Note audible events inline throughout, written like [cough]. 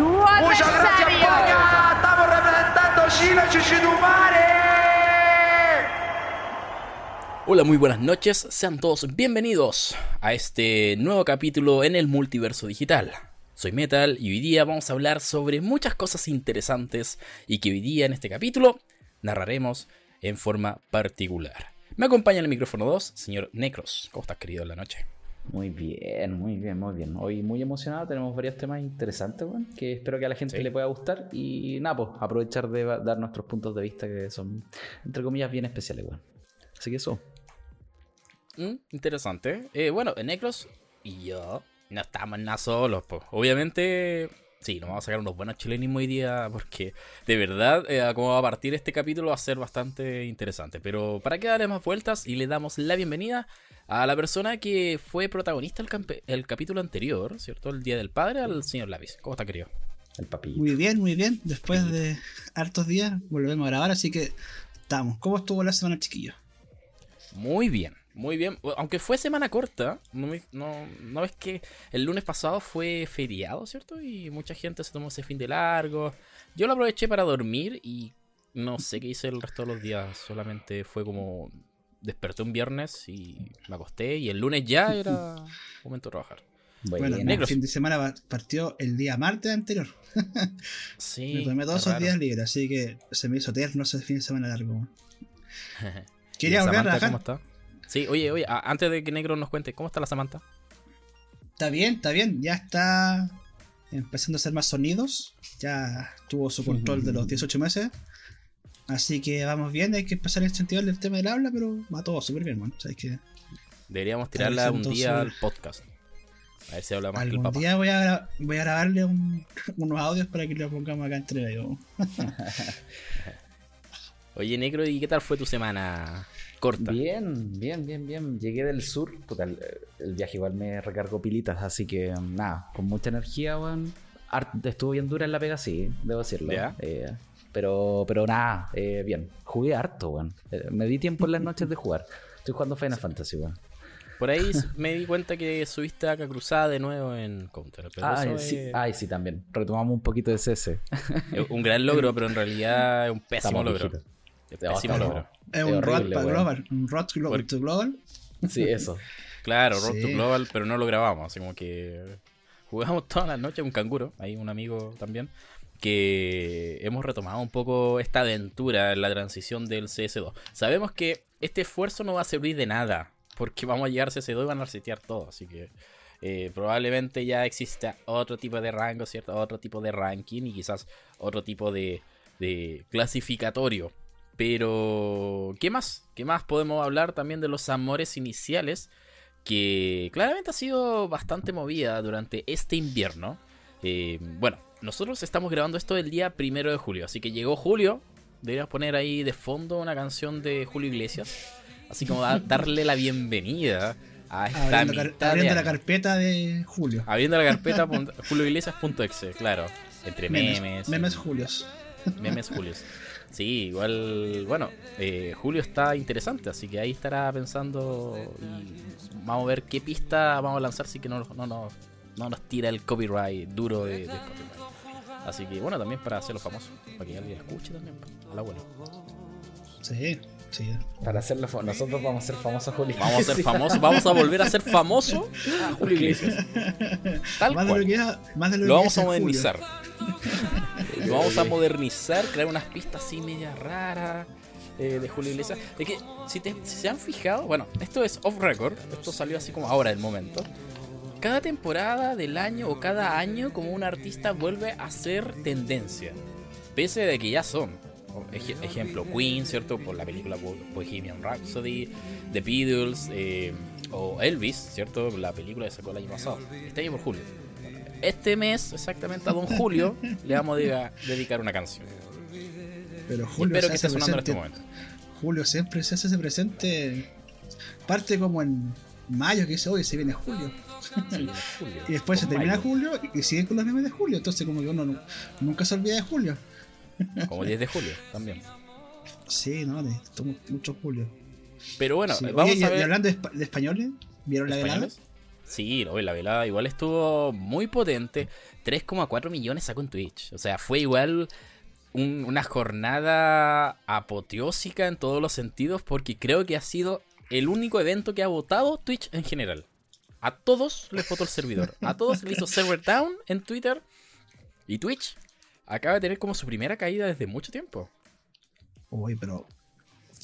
su Muchas gracias. España. Estamos representando Chile, Chuchitumare. Hola, muy buenas noches, sean todos bienvenidos a este nuevo capítulo en el multiverso digital. Soy Metal y hoy día vamos a hablar sobre muchas cosas interesantes y que hoy día en este capítulo narraremos en forma particular. Me acompaña en el micrófono 2, señor Necros. ¿Cómo estás, querido, en la noche? Muy bien, muy bien, muy bien. Hoy muy emocionado, tenemos varios temas interesantes, weón, que espero que a la gente Sí. le pueda gustar y nada, pues aprovechar de dar nuestros puntos de vista que son, entre comillas, bien especiales, weón. Así que eso. Mm, interesante. Eh, bueno, Necros y yo no estamos nada solos, pues. Obviamente, sí, nos vamos a sacar unos buenos chilenismos hoy día porque de verdad, eh, como va a partir este capítulo va a ser bastante interesante. Pero para que darle más vueltas y le damos la bienvenida a la persona que fue protagonista el, campe- el capítulo anterior, ¿cierto? El Día del Padre, al señor Lápiz. ¿Cómo está, querido? El papito. Muy bien, muy bien. Después de hartos días volvemos a grabar, así que estamos. ¿Cómo estuvo la semana, chiquillos? Muy bien, muy bien. Aunque fue semana corta, no, me- no, no ves que el lunes pasado fue feriado, ¿cierto? Y mucha gente se tomó ese fin de largo. Yo lo aproveché para dormir y no sé qué hice el resto de los días. Solamente fue como desperté un viernes y me acosté y el lunes ya [laughs] era momento de trabajar. Bueno, el fin de semana partió el día martes anterior. [laughs] Sí. Me tomé todos es esos raro. días libres, así que se me hizo eterno ese fin de semana largo. [laughs] weón. ¿Y Quería volver a Samantha trabajar. ¿Cómo está? Sí, oye, oye, antes de que Negro nos cuente, ¿cómo está la Samantha? Está bien, está bien. Ya está empezando a hacer más sonidos. Ya tuvo su control de los 18 meses. Así que vamos bien. Hay que empezar a incentivar el tema del habla, pero va todo súper bien, man. O sea, es que Deberíamos tirarla un día al podcast. A ver si habla más que el día voy a, voy a grabarle un- [laughs] unos audios para que lo pongamos acá entre medio. [laughs] Oye, Negro, ¿y qué tal fue tu semana corta? Bien, bien, bien, bien. Llegué del sur. Puta, el, el viaje igual me recargó pilitas, así que nada, con mucha energía, weón. Estuvo bien dura en la pega, sí, debo decirlo. Eh, pero, pero nada, eh, bien. Jugué harto, weón. Eh, me di tiempo en las noches de jugar. Estoy jugando Final Fantasy, weón. Por ahí me di cuenta que subiste a Cruzada de nuevo en Counter. Pero Ay eso sí, es, ay, sí, también. Retomamos un poquito de CS. un gran logro, [laughs] pero en realidad es un pésimo Estamos logro. Es pésimo logro. Es Es un horrible, global. Un rot glo- Por- to global. Sí, eso. [laughs] Claro, Road to. Global, pero no lo grabamos. Así como que jugamos todas las noches un canguro. Hay un amigo también. Que hemos retomado un poco esta aventura en la transición del CS2. Sabemos que este esfuerzo no va a servir de nada. Porque vamos a llegar a CS2 y van a resetear todo. Así que eh, probablemente ya exista otro tipo de rango, ¿cierto? Otro tipo de ranking y quizás otro tipo de, de clasificatorio. Pero, ¿qué más? ¿Qué más podemos hablar también de los amores iniciales? Que claramente ha sido bastante movida durante este invierno. Eh, bueno, nosotros estamos grabando esto el día primero de julio, así que llegó julio. Deberías poner ahí de fondo una canción de Julio Iglesias. Así como da- darle la bienvenida a esta Abriendo, car- de la carpeta de Julio. Abriendo la [laughs] carpeta julioiglesias.exe, claro. Entre memes. Memes, memes Julios. Memes Julios. Sí, igual, bueno, eh, Julio está interesante, así que ahí estará pensando y vamos a ver qué pista vamos a lanzar si que no, no, no, no nos tira el copyright duro de, de Spotify. Así que bueno, también para hacerlo famoso, para que alguien escuche también, pues, al abuelo. Sí, sí. Para hacerlo fa- nosotros vamos a ser famosos, Juli. Vamos a ser famosos, vamos a volver a ser famosos a Julio Iglesias. Tal Más de lo que era- más de lo, Lo que vamos a Julio. modernizar. [laughs] Lo vamos a modernizar, crear unas pistas así media raras eh, de Julio Iglesias. Es que, si, te- si se han fijado, bueno, esto es off record, esto salió así como ahora el momento. Cada temporada del año o cada año, como un artista vuelve a ser tendencia. Pese de que ya son. Ej- ejemplo, Queen, ¿cierto? Por la película Bo- Bohemian Rhapsody, The Beatles, eh, o Elvis, ¿cierto? La película que sacó el año pasado. Este año por julio. Este mes, exactamente a Don Julio, [laughs] le vamos a dedica- dedicar una canción. Pero Julio espero que esté sonando en este presente- momento. Julio siempre se hace ese presente. Parte como en mayo, que dice, hoy se viene Julio. Sí, Julio. [laughs] Y después se termina mayo, julio y siguen con los memes de julio. Entonces, como que uno nu- nunca se olvida de julio. Como 10 de julio también. Sí, no, de, tomo mucho julio. Pero bueno, Sí. vamos Oye, y, a y ver. hablando de, espa- de españoles, ¿vieron la velada? ¿Españoles? Sí, no, la velada igual estuvo muy potente. 3,4 millones sacó en Twitch. O sea, fue igual un- una jornada apoteósica en todos los sentidos porque creo que ha sido el único evento que ha votado Twitch en general. A todos les votó el servidor. A todos le hizo [laughs] server down en Twitter. Y Twitch acaba de tener como su primera caída desde mucho tiempo. Uy, pero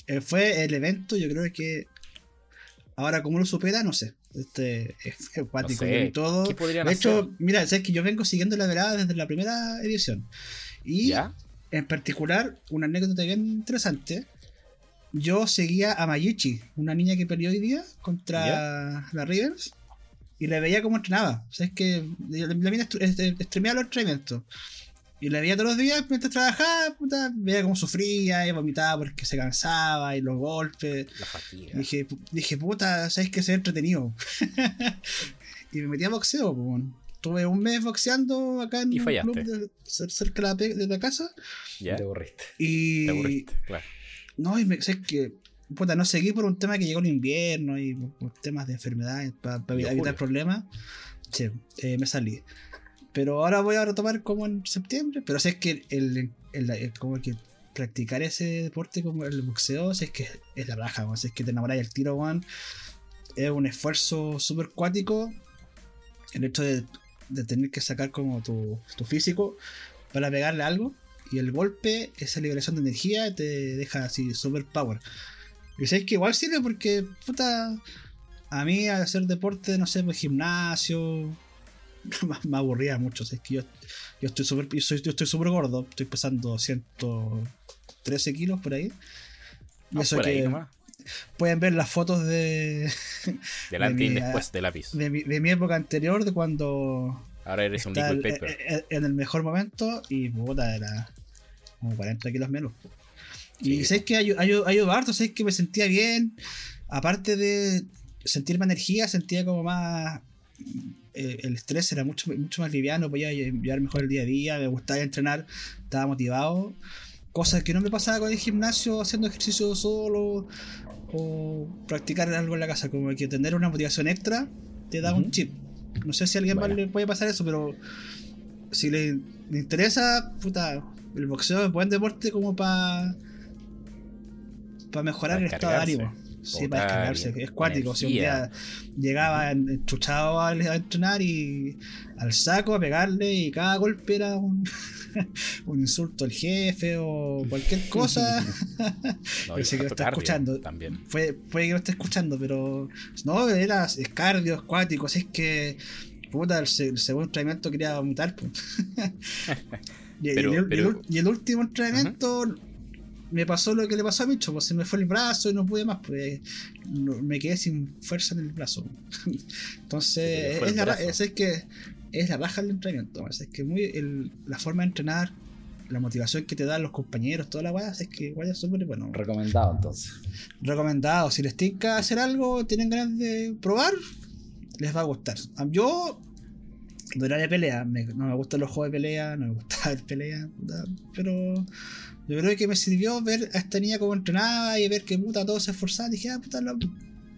eh, fue el evento, yo creo que ahora como lo supera, no sé. Este es acuático No sé, y todo. ¿qué podrían de hecho, hacer? mira, sabes que yo vengo siguiendo la velada desde la primera edición. Y ¿Ya? en particular, una anécdota bien interesante. Yo seguía a Mayichi, una niña que peleó hoy día contra la Rivers. Y la veía como entrenaba. O sea, es que la, mina este, streameaba los entrenamientos. Y la veía todos los días mientras trabajaba, puta, veía cómo sufría y vomitaba porque se cansaba y los golpes. La fatiga. Y dije, dije, puta, sabes que se entretenido. [laughs] y me metí a boxeo, pues. bueno. Tuve un mes boxeando acá en Y un club de- cer- cerca de la, de la casa. ¿Ya? Te aburriste. Y Te aburriste, claro. no, y me sé que puta, no seguí por un tema que llegó el invierno y por, por temas de enfermedades para Y evitar problemas. Sí, eh, me salí. Pero ahora voy a retomar como en septiembre. Pero sé que el, el- el- como que practicar ese deporte como el boxeo, sé que es la raja, weón. sé que te enamoras del tiro, weón. Es un esfuerzo súper cuático. El hecho de, de tener que sacar como tu, tu físico para pegarle algo. Y el golpe, esa liberación de energía, te deja así super power. Y sabes que igual sirve porque, puta, a mí al hacer deporte, no sé, pues gimnasio, [laughs] me, aburría mucho. Es que yo, yo estoy súper yo soy- yo estoy súper gordo, estoy pesando 113 kilos por ahí. Y Ah, eso por ahí que nomás. pueden ver las fotos de, [laughs] Delante y mi- después de lápiz. de, mi, de mi época anterior, de cuando Ahora eres un liquid paper. eh, en el mejor momento y puta, era como 40 kilos menos. Y Sí. sabes que ayudó, harto, sabes que me sentía bien. Aparte de sentir más energía, sentía como más. Eh, el estrés era mucho, mucho más liviano, podía llevar mejor el día a día, me gustaba entrenar, estaba motivado. Cosas que no me pasaba con el gimnasio, haciendo ejercicio solo o practicar algo en la casa, como que tener una motivación extra te da un chip. No sé si a alguien Bueno. más le puede pasar eso, pero si le, le interesa, puta, el boxeo es buen deporte como para para mejorar el estado de ánimo. Sí, para descargarse, es cuático. Si un día llegaba enchuchado a, entrenar y al saco a pegarle y cada golpe era un, [laughs] un insulto al jefe o cualquier [laughs] cosa. No, [laughs] que lo está cardio escuchando. También. Puede, puede que lo esté escuchando, pero no, era es cardio, es cuático, así es que puta, el, se- el segundo entrenamiento quería vomitar. pues. y el- pero- y el último entrenamiento me pasó lo que le pasó a Micho, pues se me fue el brazo y no pude más, pues no- me quedé sin fuerza en el brazo. [laughs] Entonces, es el la, es, es que es la raja del entrenamiento, es que muy el- la forma de entrenar, la motivación que te dan los compañeros, toda la weá, es que es súper bueno. Recomendado entonces. Recomendado. Si les tinca hacer algo, tienen ganas de probar, les va a gustar. Yo no era de pelea, me- no me gustan los juegos de pelea, no me gusta [laughs] ver pelea, pero yo creo que me sirvió ver a esta niña cómo entrenaba y ver que puta todos se esforzaban. Dije, ah, puta, lo,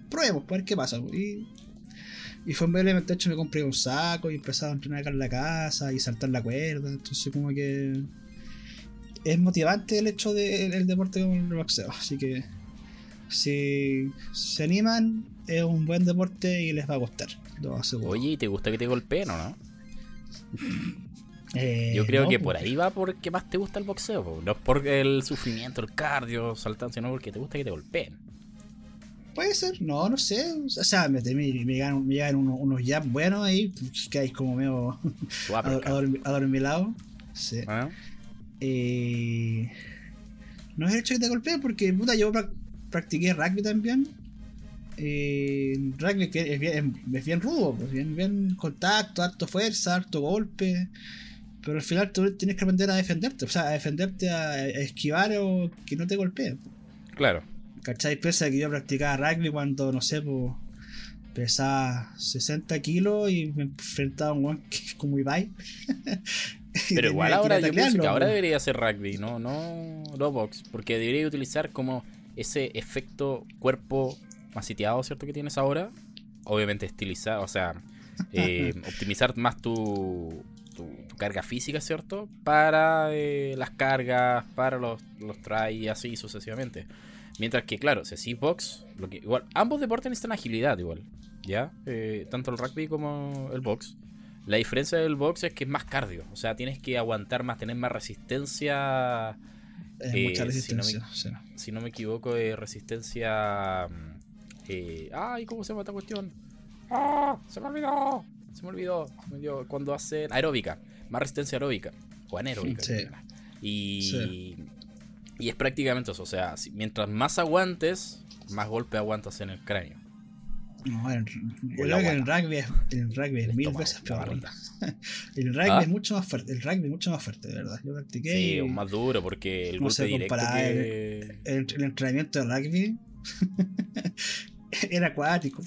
probemos, para ver qué pasa. Y, fue en vez de hecho me compré un saco y empezaba a entrenar acá en la casa y saltar la cuerda. Entonces, como que es motivante el hecho del el deporte como el boxeo. Así que si se animan, es un buen deporte y les va a gustar. Lo. Oye, ¿y te gusta que te golpeen o no? Eh, Yo creo no, que por ahí va porque más te gusta el boxeo. po. No es por el sufrimiento, el cardio, saltando, sino porque te gusta que te golpeen. Puede ser, no, no sé. O sea, me, me, me llegan, me llegan unos, unos jabs buenos ahí, pues, que hay como medio adormilado. [laughs] Sí. ¿ah? Eh, no es el hecho que te golpeen porque puta, yo prac- practiqué rugby también. Eh, rugby que es bien, es bien rudo, pues bien, bien contacto, harto fuerza, harto golpe. Pero al final tú tienes que aprender a defenderte, o sea, a defenderte, a, esquivar o que no te golpeen. Claro. ¿Cachai? Pese que yo practicaba rugby cuando, no sé, pues, pesaba 60 kilos y me enfrentaba a un es como Ibai. [laughs] Pero igual ahora yo pienso que ahora debería ser rugby, no, no, no box. Porque debería utilizar como ese efecto cuerpo masiteado, ¿cierto? Que tienes ahora. obviamente estilizar, o sea, [laughs] eh, optimizar más tu carga física, ¿cierto? Para eh, las cargas, para los, los try y así sucesivamente. Mientras que, claro, si box, lo que, igual, ambos deportes necesitan agilidad igual, ¿ya? Eh, tanto el rugby como el box. La diferencia del box es que es más cardio, o sea, tienes que aguantar más, tener más resistencia Es Eh, mucha si no me- resistencia. sí. si no me equivoco, resistencia. mm, eh, ay, ¿cómo se llama esta cuestión? ¡Ah! Se me olvidó. Se me olvidó. Se me olvidó. Cuando hacen aeróbica. Más resistencia aeróbica. O anaeróbica. Sí. Y, Sí. y es prácticamente eso. O sea, mientras más aguantes, más golpe aguantas en el cráneo. No, en- yo la creo que el rugby es, el rugby es El mil veces peor. [laughs] El rugby ¿Ah? es mucho más fuerte. El rugby es mucho más fuerte, de verdad. Yo practiqué Sí, y es más duro porque el no golpe se directo compara que... el, el entrenamiento de rugby [laughs] [laughs] era acuático.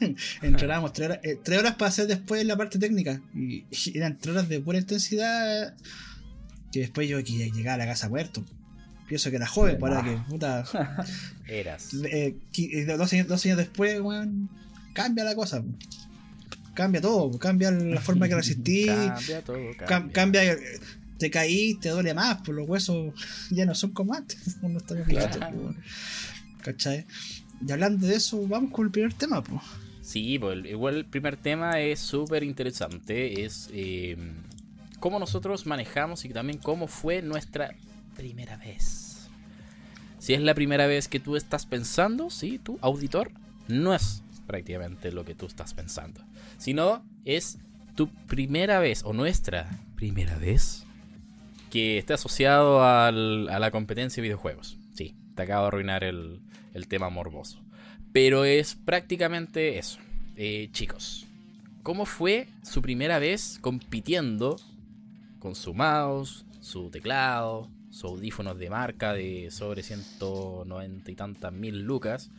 [laughs] Entrenábamos tres horas, eh, tres horas para hacer después la parte técnica. Y, y eran tres horas de pura intensidad. Que después yo que llegaba a la casa muerto. Pienso que era joven, para que puta. [laughs] Eras. eh, qui- eh, dos, años, dos años después, weón, cambia la cosa. Cambia todo, cambia la forma que resistís. Cambia todo, Cam- cambia. cambia, eh, te caí, te duele más, por los huesos ya no son como antes. No estamos Claro. ¿Cachai? Y hablando de eso, vamos con el primer tema, pues. Sí, pues, igual el primer tema es súper interesante. Es eh, cómo nosotros manejamos y también cómo fue nuestra primera vez. Si es la primera vez que tú estás pensando, sí, tú, auditor, no es prácticamente lo que tú estás pensando. Sino es tu primera vez o nuestra primera vez que esté asociado a la competencia de videojuegos. Sí, te acabo de arruinar el, el tema morboso. Pero es prácticamente eso. Eh, chicos, ¿cómo fue su primera vez compitiendo con su mouse, su teclado, sus audífonos de marca de sobre 190 y tantas mil lucas?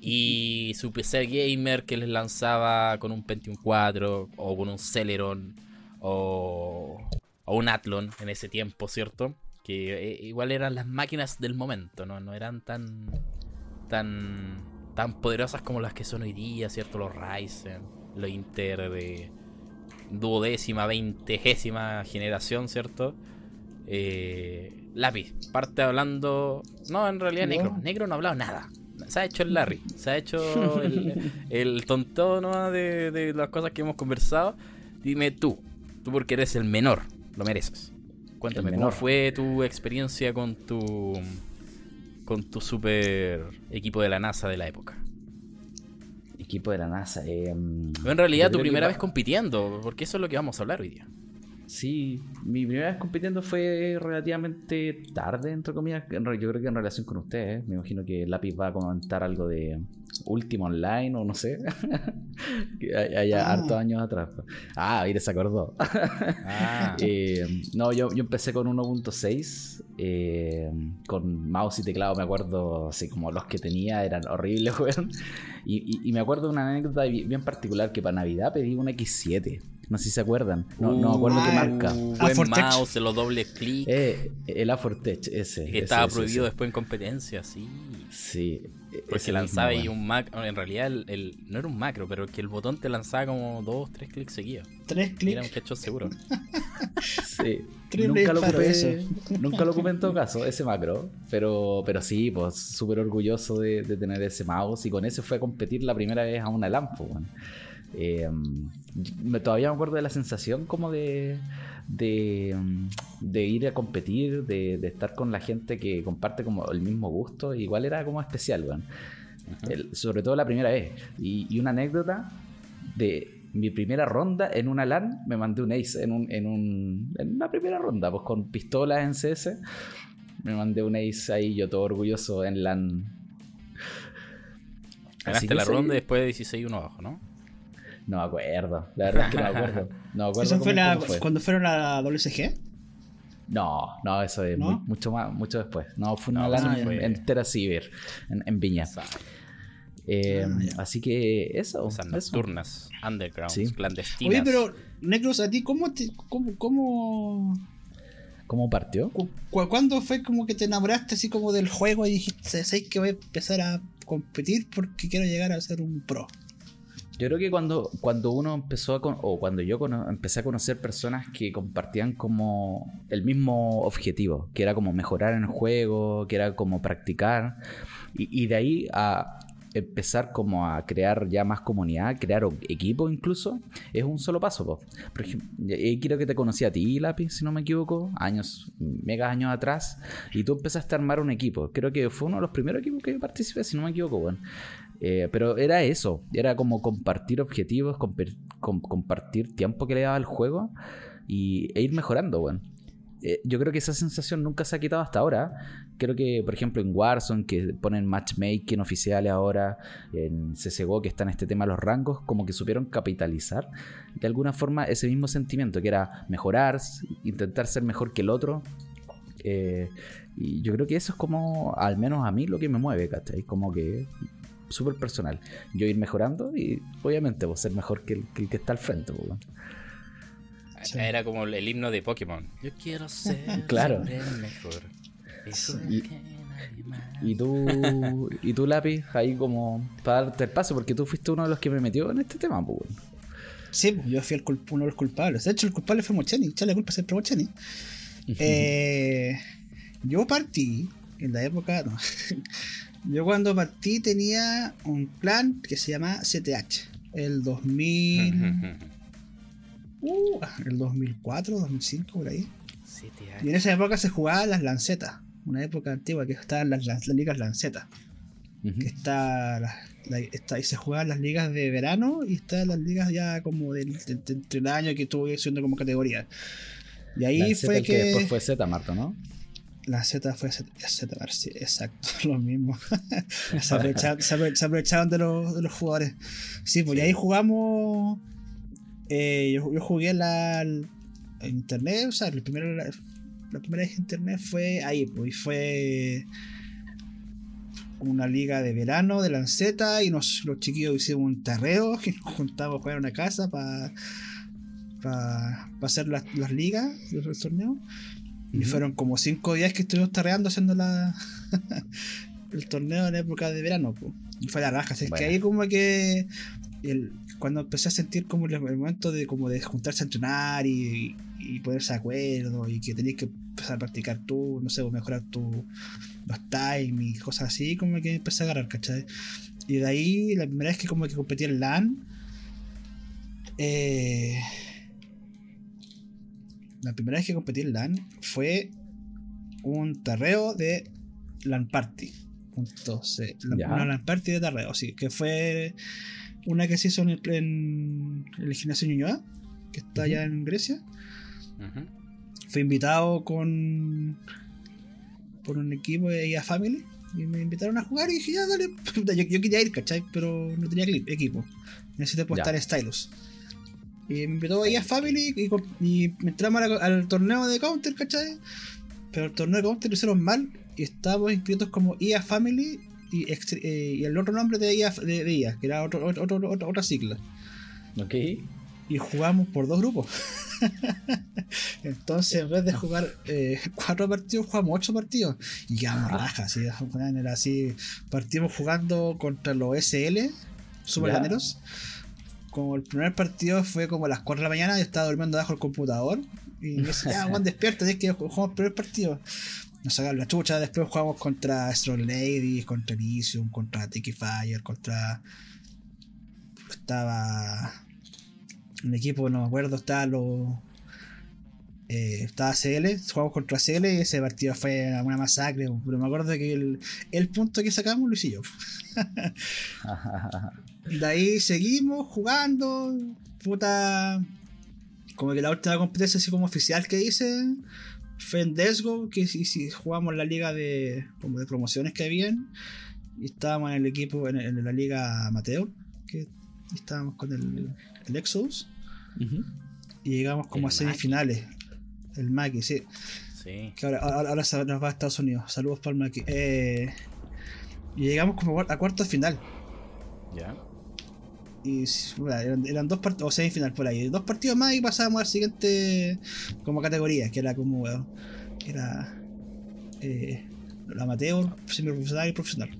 Y su PC gamer que les lanzaba con un Pentium 4 o con un Celeron o, o un Athlon en ese tiempo, ¿cierto? Que eh, igual eran las máquinas del momento, ¿no? No eran tan tan tan poderosas como las que son hoy día, ¿cierto? Los Ryzen, los Inter de duodécima, veintagésima generación, ¿cierto? Eh, lápiz, parte hablando. No, en realidad No. negro. Negro no ha hablado nada. Se ha hecho el Larry, se ha hecho [laughs] el, el tontón ¿no? de, de las cosas que hemos conversado. Dime tú, tú porque eres el menor, lo mereces. Cuéntame, ¿cómo fue tu experiencia con tu con tu super equipo de la NASA de la época? Equipo de la NASA. eh, Pero en realidad tu que primera vez compitiendo, porque eso es lo que vamos a hablar hoy día. Sí, mi primera vez compitiendo fue relativamente tarde, entre comillas. Yo creo que en relación con ustedes. Me imagino que Lápiz va a comentar algo de Último Online o no sé. [laughs] haya Ah. hartos años atrás. Ah, mire, se acordó. Ah, [laughs] Eh, no, yo, yo empecé con 1.6, eh, con mouse y teclado, me acuerdo, así como los que tenía eran horribles, [laughs] weón. Y, y- y me acuerdo de una anécdota bi- bien particular que para Navidad pedí una X7, no sé si se acuerdan, no, no me acuerdo qué marca. Uh, buen Fortech. mouse, los doble clic. Eh, el Afortech, ese. que ese, estaba ese, prohibido ese. después en competencia, sí. Sí. e- Porque lanzaba mismo, ahí un macro. En realidad, el, el- no era un macro, pero que el botón te lanzaba como dos, tres clics seguidos. Tres Y Era un clics. headshot seguro. [laughs] Sí. Nunca lo, ocupé, eso. nunca lo ocupé en todo caso, ese macro. Pero, pero sí, pues súper orgulloso de, de tener ese mouse. Y con ese fue a competir la primera vez a una lampo. weón. Eh, me- todavía me acuerdo de la sensación como de, de, de ir a competir, de, de estar con la gente que comparte como el mismo gusto. Igual era como especial. El- sobre todo la primera vez. Y, y una anécdota de mi primera ronda en una LAN, me mandé un ace en, un, en, un, en una primera ronda, pues con pistolas en CS. Me mandé un ace ahí, yo todo orgulloso en LAN. Ganaste la ronda y después 16 1 abajo, ¿no? No me acuerdo, la verdad es que no me acuerdo. No me [laughs] acuerdo ¿Eso fue cómo- la, cómo fue. cuando fueron a la WCG? No, no, eso es ¿No? muy- mucho más, mucho después. No, fue una No, LAN en, en Terra Ciber, en, en Viña. Esas, Eh, Ah, así que eso. esas eso. nocturnas, underground, Sí. clandestinas. Oye, pero, Necros, ¿a ti cómo te. cómo, cómo ¿Cómo partió? cu- cu- ¿Cuándo fue como que te enamoraste así como del juego y dijiste, ¿sabes que voy a empezar a competir porque quiero llegar a ser un pro? Yo creo que cuando, cuando uno empezó a con- o cuando yo empecé a conocer personas que compartían como el mismo objetivo, que era como mejorar en el juego, que era como practicar, y, de ahí a empezar como a crear ya más comunidad, crear equipo incluso, es un solo paso. po. Por ejemplo, creo que te conocí a ti, Lápiz, si no me equivoco, años, mega años atrás, y tú empezaste a armar un equipo. Creo que fue uno de los primeros equipos que yo participé, si no me equivoco, bueno. Eh, pero era eso, era como compartir objetivos, compartir tiempo que le daba al juego y, e ir mejorando, bueno. Eh, yo creo que esa sensación nunca se ha quitado hasta ahora. Creo que, por ejemplo, en Warzone, que ponen matchmaking oficiales ahora, en CSGO, que está en este tema los rangos, como que supieron capitalizar de alguna forma ese mismo sentimiento, que era mejorar, intentar ser mejor que el otro. Eh, y yo creo que eso es como, al menos a mí, lo que me mueve, ¿cachai? Como que súper personal. Yo ir mejorando y obviamente pues, ser mejor que el, que el que está al frente. pues. Sí. Era como el himno de Pokémon. Yo quiero ser [laughs] Claro. siempre el mejor. Eso Y- tú, y tú lápiz, ahí como para darte el paso, porque tú fuiste uno de los que me metió en este tema, pues. bueno. Sí, yo fui el culp- uno de los culpables. De hecho, el culpable fue Mocheni. Echarle culpa siempre a Mocheni. Eh, yo partí en la época. no. [laughs] yo cuando partí tenía un clan que se llama CTH. El 2000. [laughs] uh, el 2004, 2005, por ahí. Siete Y en esa época se jugaban las lancetas. Una época antigua que estaban las, las- las ligas lancetas. Que está, la- la- está- y se jugaban las ligas de verano y están las ligas ya como del, del- del- del año que estuve siendo como categoría. Y ahí fue que. que después fue Z, Marto, ¿no? La Z fue Z, sí, exacto, [laughs] lo mismo. [laughs] se, aprovecharon, se de los, de los jugadores. Sí, pues y ahí jugamos. eh, yo, yo jugué la, internet, o sea, la primera, la, la primera vez en internet fue ahí, pues, y fue una liga de verano de Lanceta y nos, los chiquillos hicimos un terreo [laughs] que nos juntamos a jugar en una casa para para hacer las, las ligas, los torneos. Y fueron como cinco días que estuvimos tarreando haciendo la [laughs] el torneo en época de verano. po. Y fue la raja. Así es que Bueno. ahí como que el- cuando empecé a sentir como el, el momento de como de juntarse a entrenar y, y ponerse de acuerdo y que tenías que empezar a practicar tú, no sé, o mejorar tu, los times y cosas así, como que empecé a agarrar, ¿cachai? Y de ahí, la primera vez que como que competí en LAN, eh, la primera vez que competí en LAN fue un tarreo de LAN Party. C. La-. Una LAN Party de tarreo, sí. Que fue una que se hizo en el, en el gimnasio Ñuñoa, que está allá en Grecia. Ujú. Fui invitado con por un equipo de IA Family y me invitaron a jugar y dije, ya, dale. [laughs] Yo, yo quería ir, ¿cachai? Pero no tenía equipo. Necesité Ya. estar en Stylus. Y me invitó a IA Family y, y entramos a al torneo de Counter, ¿cachai? Pero el torneo de Counter lo hicieron mal y estábamos inscritos como IA Family y, extre- eh, y el otro nombre de IA, de, de IA, que era otro, otro- otro- otra- otra sigla. Ok. Y jugamos por dos grupos. [laughs] Entonces, en vez de jugar eh, cuatro partidos, jugamos ocho partidos. Y quedamos rajas. Así, era así. Partimos jugando contra los SL, Super Ya. Como el primer partido fue como a las 4 de la mañana, yo estaba durmiendo bajo el computador. Y me dice, ya, Juan, [laughs] despierta, tienes que jugamos el primer partido. Nos sacaron la chucha, después jugamos contra Strong Ladies, contra Elysium, contra Tiki Fire, contra. Estaba. Un equipo, no me acuerdo, estaba los. eh, estaba CL, jugamos contra CL y ese partido fue una masacre. Pero me acuerdo que el, el punto que sacamos lo hice yo. [laughs] De ahí seguimos jugando. Puta. Como que la última competencia así como oficial que hice fue en Desgo, que si, si jugamos la liga de como de promociones que habían. Y estábamos en el equipo, en, en la liga amateur, que estábamos con el, el Exodus. Y llegamos como El a semifinales. El Maki, sí. Sí. Que ahora, ahora, nos va a Estados Unidos. Saludos para el Maki. Eh, y llegamos como a cuartos final. Ya. Y bueno, eran, eran dos partidos, o semifinal por ahí, dos partidos más y pasábamos al siguiente como categoría, que era como bueno, era eh, la amateur, semiprofesional y profesional.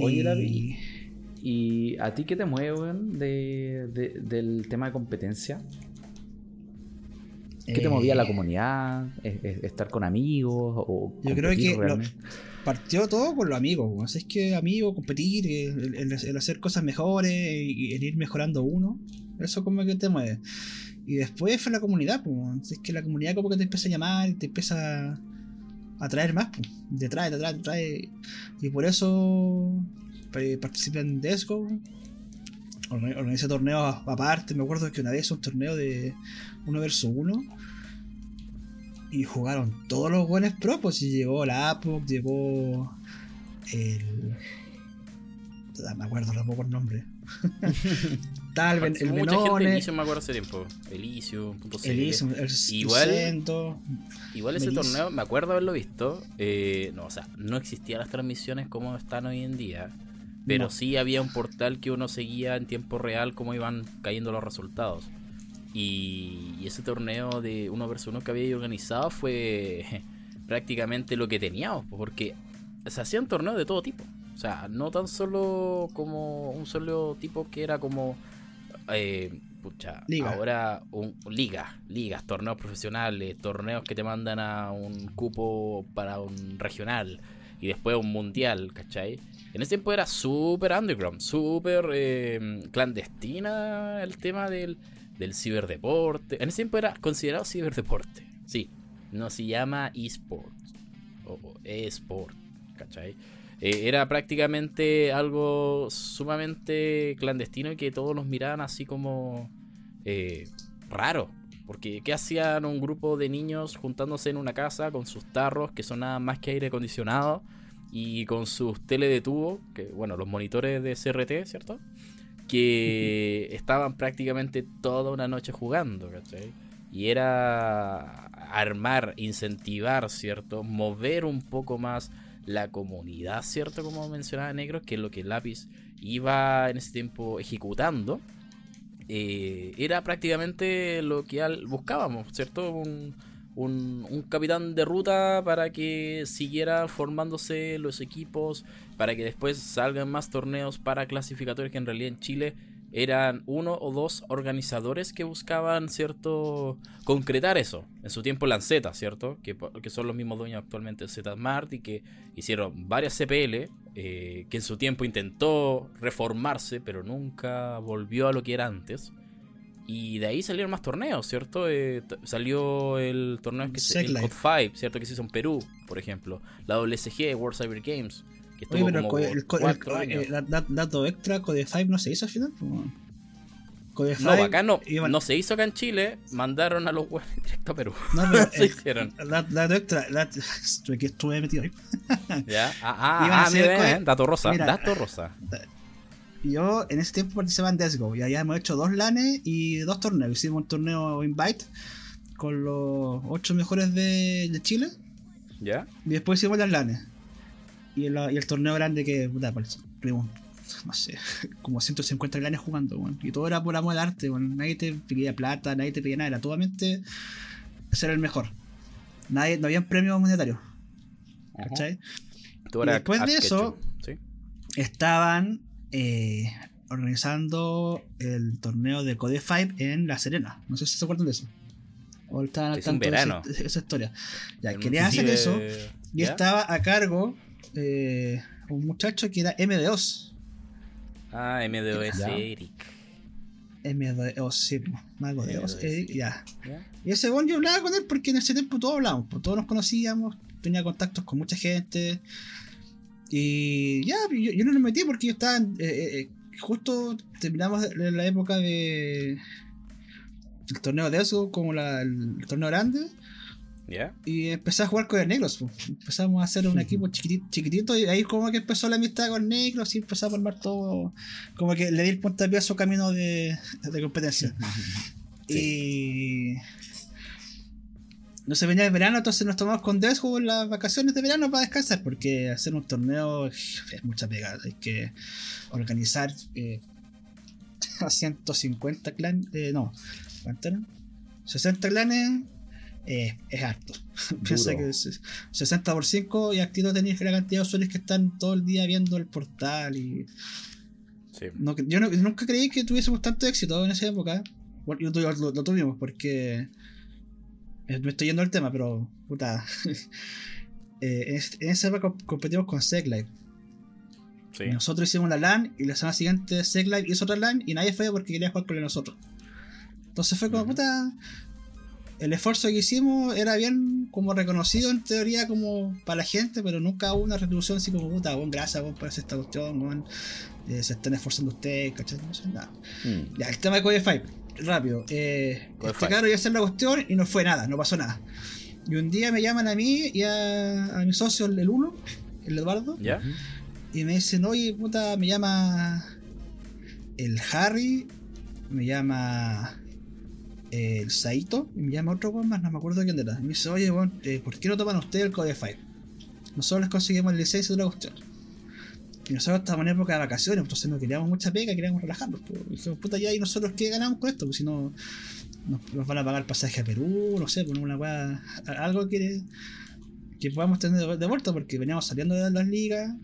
Oye, y, David. ¿Y a ti qué te mueve, weón, de, de- del tema de competencia? ¿Qué te movía la Eh, comunidad? ¿Es- es- ¿Estar con amigos? O Yo creo que lo-? Partió todo con los amigos, weón. Así es que amigos, competir, eh, el, hacer cosas mejores y el ir mejorando uno, eso como que te mueve. Y después fue la comunidad, pues, es que la comunidad como que te empieza a llamar y te empieza a atraer más, pues. Te trae, te trae, te trae. Y por eso eh, participé en Desgo. Orga- Organicé torneos aparte. Me acuerdo que una vez un torneo de uno versus uno. Y jugaron todos los buenos pro, pues y llegó la Apoc, llegó el. Me acuerdo tampoco el nombre. [laughs] Tal, el, el Mucha gente Menone, Elysium me acuerdo hace tiempo. Elysium, punto CL. el Igual-. Igual ese torneo, me acuerdo haberlo visto. eh, no, o sea, no existían las transmisiones como están hoy en día. Pero No. sí había un portal que uno seguía en tiempo real cómo iban cayendo los resultados. Y, y ese torneo de uno versus uno que había organizado fue [laughs] prácticamente lo que teníamos. Porque se hacían torneos de todo tipo. O sea, no tan solo como un solo tipo que era como... eh, pucha, Liga. ahora un, liga, ligas, torneos profesionales, torneos que te mandan a un cupo para un regional y después un mundial, ¿cachai? En ese tiempo era súper underground, súper eh, clandestina el tema del, del ciberdeporte. En ese tiempo era considerado ciberdeporte, sí. No se llama eSport o eSport, ¿cachai? Eh, era prácticamente algo sumamente clandestino y que todos nos miraban así como eh, raro. Porque ¿qué hacían un grupo de niños juntándose en una casa con sus tarros que son nada más que aire acondicionado y con sus tele de tubo, que bueno, los monitores de CRT, ¿cierto? Que estaban prácticamente toda una noche jugando, ¿cachai? Y era armar, incentivar, ¿cierto? Mover un poco más la comunidad, ¿cierto? Como mencionaba Negro, que es lo que Lápiz iba en ese tiempo ejecutando. eh, era prácticamente lo que buscábamos, ¿cierto? Un- capitán de ruta para que siguiera formándose los equipos, para que después salgan más torneos para clasificatorios que en realidad en Chile eran uno o dos organizadores que buscaban, ¿cierto? Concretar eso. En su tiempo Lanceta, ¿cierto? Que, que son los mismos dueños actualmente de Z-Smart y que hicieron varias CPL, eh, que en su tiempo intentó reformarse, pero nunca volvió a lo que era antes. Y de ahí salieron más torneos, ¿cierto? Eh, salió el torneo que se, el. COD 5, ¿cierto? Que se hizo en Perú, por ejemplo. La WSG, World Cyber Games, que estuvo Oye, pero el, como co- el, el- cuatro eh, años. da- da- dato extra, Code 5 no se hizo al final. Code No, 5 acá no, iban- no se hizo acá en Chile, mandaron a los huevos [laughs] directo a Perú. No, pero, [laughs] se eh, hicieron. da- Dato extra, dat- estuve que estuve metido ahí. ¿Ya? Ah, ah, [laughs] ah, mira, eh, dato rosa, mira. dato rosa. Yo en ese tiempo participaba en Desgo y allá hemos hecho dos LANes y dos torneos. Hicimos un torneo Invite con los ocho mejores de, de Chile ¿Ya? y después hicimos las LANes. Y el, y el torneo grande que, puta, pues, tuvimos, no sé, [laughs] como 150 LANes jugando, weón. Y todo era por amor al arte, weón. Nadie te pedía plata, nadie te pedía nada, era totalmente ser el mejor. Nadie, no había premios monetarios, ¿cachai? Y después de eso- ¿sí? estaban eh, organizando el torneo de Code 5 en La Serena. No sé si se acuerdan de eso. O al Es tanto de verano. esa, esa historia. Ya, querían hacer eso. Y ¿Ya? estaba a cargo eh, un muchacho que era MD2. Ah, MDOS. Eric. MD2, sí, mago de Oz, MD2. eh, ya. ¿Ya? Y ese bueno yo hablaba con él porque en ese tiempo todos hablábamos, pues, todos nos conocíamos, tenía contactos con mucha gente. Y ya, yo, yo no me metí porque yo estaba. eh, eh, eh, justo terminamos la época de. El torneo de eso, como la- el, torneo grande. ¿Ya? Y empecé a jugar con el Negros. pues. Empezamos a hacer un equipo chiquitito, chiquitito. Y ahí, como que empezó la amistad con Negros. Y empezamos a formar todo. Como que le di el puntapié a su camino de, de competencia. Y. No se venía el verano, entonces nos tomamos con en las vacaciones de verano para descansar, porque hacer un torneo es mucha pegada. Hay que organizar eh, [laughs] a 150 clanes. Eh, no, ¿cuánto eran? 60 clanes eh, es harto. [laughs] Piensa que es 60 por 5 y activo tenéis la cantidad de usuarios que están todo el día viendo el portal y. Sí. No, yo no- nunca creí que tuviésemos tanto éxito en esa época. Bueno, lo tuvimos porque. Eh, Me estoy yendo al tema, pero. Puta. [laughs] Eh, en, es- en esa época comp- competimos con Live Sí. Nosotros hicimos la LAN y la semana siguiente Live hizo otra LAN y nadie fue porque quería jugar con nosotros. Entonces fue como, Ujú. puta. El esfuerzo que hicimos era bien como reconocido en teoría como para la gente, pero nunca hubo una retribución así como, puta, bueno, gracias weón, por hacer esta cuestión. Eh, se están esforzando ustedes, ¿cachai? No sé, nada. Mm. Ya, el tema de Code 5, rápido. Eh, este cabro iba a hacer la cuestión y no fue nada, no pasó nada. Y un día me llaman a mí y a, a mi socio, el 1, el Eduardo, ¿Ya? y me dicen, oye, puta, me llama el Harry, me llama eh, el Saito, y me llama otro weón más, no me acuerdo quién era. Y me dice, oye, weón, eh, ¿por qué no toman ustedes el Code 5? Nosotros les conseguimos el licencia de la cuestión. Y nosotros estábamos en época de vacaciones, entonces no queríamos mucha pega, queríamos relajarnos. Pues. Dijimos, puta, ya, ¿y nosotros qué ganamos con esto? Pues si no, nos, nos van a pagar pasaje a Perú, no sé, por una weá, algo que, que podamos tener de, vuelta, porque veníamos saliendo de las ligas.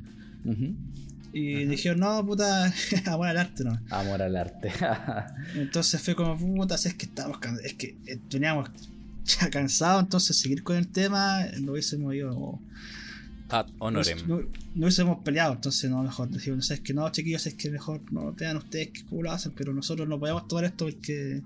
Y dijeron, no, puta, [laughs] amor al arte, no. Amor al arte. [laughs] Entonces fue como, puta, es que estábamos es que eh, teníamos ya cansados, entonces seguir con el tema, no hubiésemos ido, Ad no, honorem. no- no hubiésemos peleado, entonces no, mejor decimos, no sé, es que no, chiquillos, es que mejor no vean ustedes que cómo lo hacen, pero nosotros no podemos tomar esto porque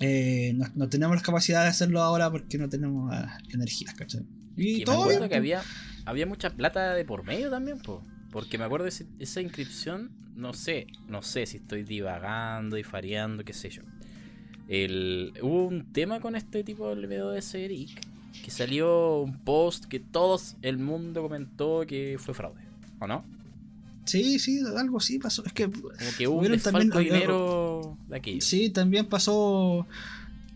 eh, no, no tenemos la capacidad de hacerlo ahora porque no tenemos ah, energías, ¿cachai? Y Que me todo acuerdo bien, que había, había mucha plata de por medio también, po. Porque me acuerdo de ese- esa inscripción, no sé, no sé si estoy divagando y fareando, qué sé yo. El, hubo un tema con este tipo del video de Eric, que salió un post que todo el mundo comentó que fue fraude, ¿o no? Sí, sí, algo sí pasó. Es que Como que hubo un también- dinero de aquello. Sí, también pasó.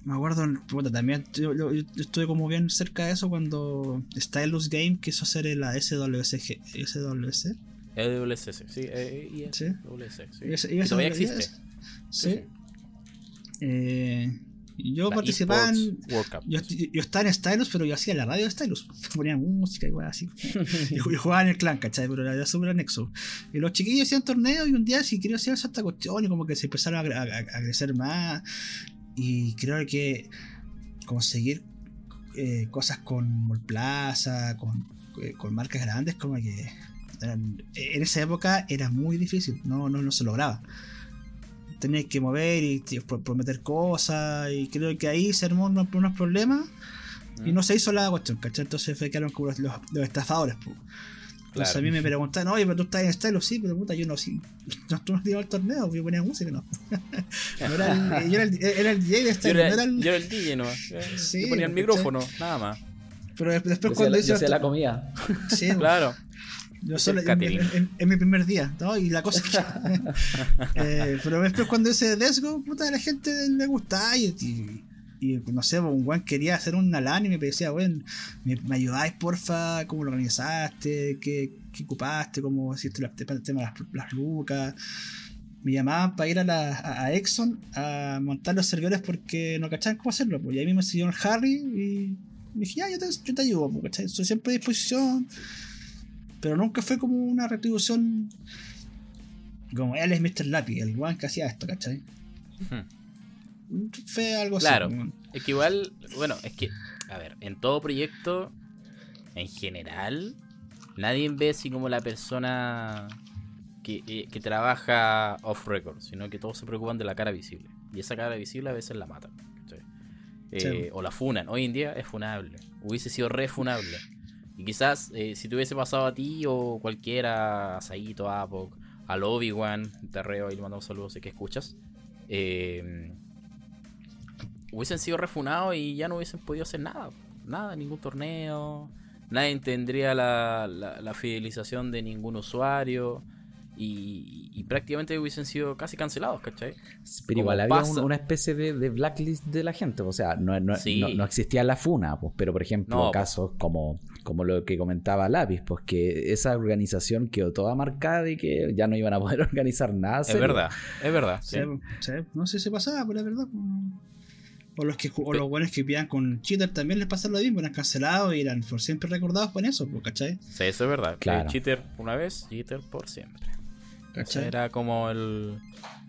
Me acuerdo, puta, también yo, yo- yo estuve como bien cerca de eso cuando Stylus Game quiso hacer la SWC. SWC. EWSC, sí, eh, y Sí. EWSC, sí. Que iba a ser- todavía existe. ser- Sí. Eh, y yo La participaba en. eSports World Cup. Yo, yo- yo estaba en Stylus, pero yo hacía la radio de Stylus. [laughs] Ponía música y así. y ju- y jugaba en el clan, ¿cachai? Pero era súper anexo. Y los chiquillos hacían torneos y un día si quería hacer esta cuestión y como que se empezaron a, a- a- crecer más. Y creo que conseguir eh, cosas con Mall Plaza, con, eh, con marcas grandes, como que eran- en esa época era muy difícil, no, no, no se lograba. Tenías que mover y prometer cosas, y creo que ahí se armó unos, unos problemas y Mm. no se hizo la cuestión, ¿cachai? Entonces fue quedaron como los, los, los estafadores, po. Entonces Claro. a mí me [laughs] preguntaban, oye, pero tú estás en Stylus, sí, pero puta, yo no, sí. [laughs] No, tú no ibas al torneo, yo ponía música, no. No era el, yo era el, era el DJ de Yo no era, era el. yo era el DJ, ¿no? Sí, yo ponía el ¿cachai? micrófono, nada más. Pero después Yo cuando la- hice yo hacía el- la comida. Sí, [laughs] Claro. Yo Es solo en mi primer día, ¿no? Y la cosa es que. [laughs] eh, pero después cuando hice Desgo, puta, a la gente le gustaba y, y, y, no sé, un weón quería hacer una LAN y me decía, weón, ¿me, me ayudáis porfa? ¿Cómo lo organizaste? ¿Qué, qué ocupaste? ¿Cómo hiciste el tema de las, las lucas? Me llamaban para ir a, la, a, Exxon a montar los servidores porque no cachaban cómo hacerlo. Pues. Y ahí me enseñó el Harry y me dije, ya, yo te, yo te ayudo, pues, ¿cachai? Estoy siempre a disposición. Pero nunca fue como una retribución como él es Mr. Lapi, el guan que hacía esto, ¿cachai? Hmm. Fue algo Claro. así. como- Es que igual, bueno, es que, a ver, en todo proyecto, en general, nadie ve así como la persona que, eh, que trabaja off record, sino que todos se preocupan de la cara visible. Y esa cara visible a veces la matan. Eh, Sí. O la funan. Hoy en día es funable. Hubiese sido re funable. Y quizás eh, si te hubiese pasado a ti o cualquiera, a Saito, a Apok, al Obi-Wan, Terreo, y le mandamos saludos si que escuchas. Eh, hubiesen sido refunados y ya no hubiesen podido hacer nada. Nada, ningún torneo. Nadie tendría la- la fidelización de ningún usuario. Y, y prácticamente hubiesen sido casi cancelados, ¿cachai? Pero igual había un- una especie de, de blacklist de la gente. O sea, no, no, Sí. no, no existía la FUNA, pues, pero por ejemplo, No, pues. casos como, como lo que comentaba Lápiz, pues que esa organización quedó toda marcada y que ya no iban a poder [laughs] organizar nada. Es serio. verdad, es verdad. Sí, sí. sí, no sé si pasaba, pero es verdad. O los, que, o los buenos que pillan con cheater también les pasa lo mismo, eran cancelados y eran por siempre recordados por eso, pues, ¿cachai? Sí, eso es verdad. Claro. Cheater una vez, cheater por siempre. Era como el.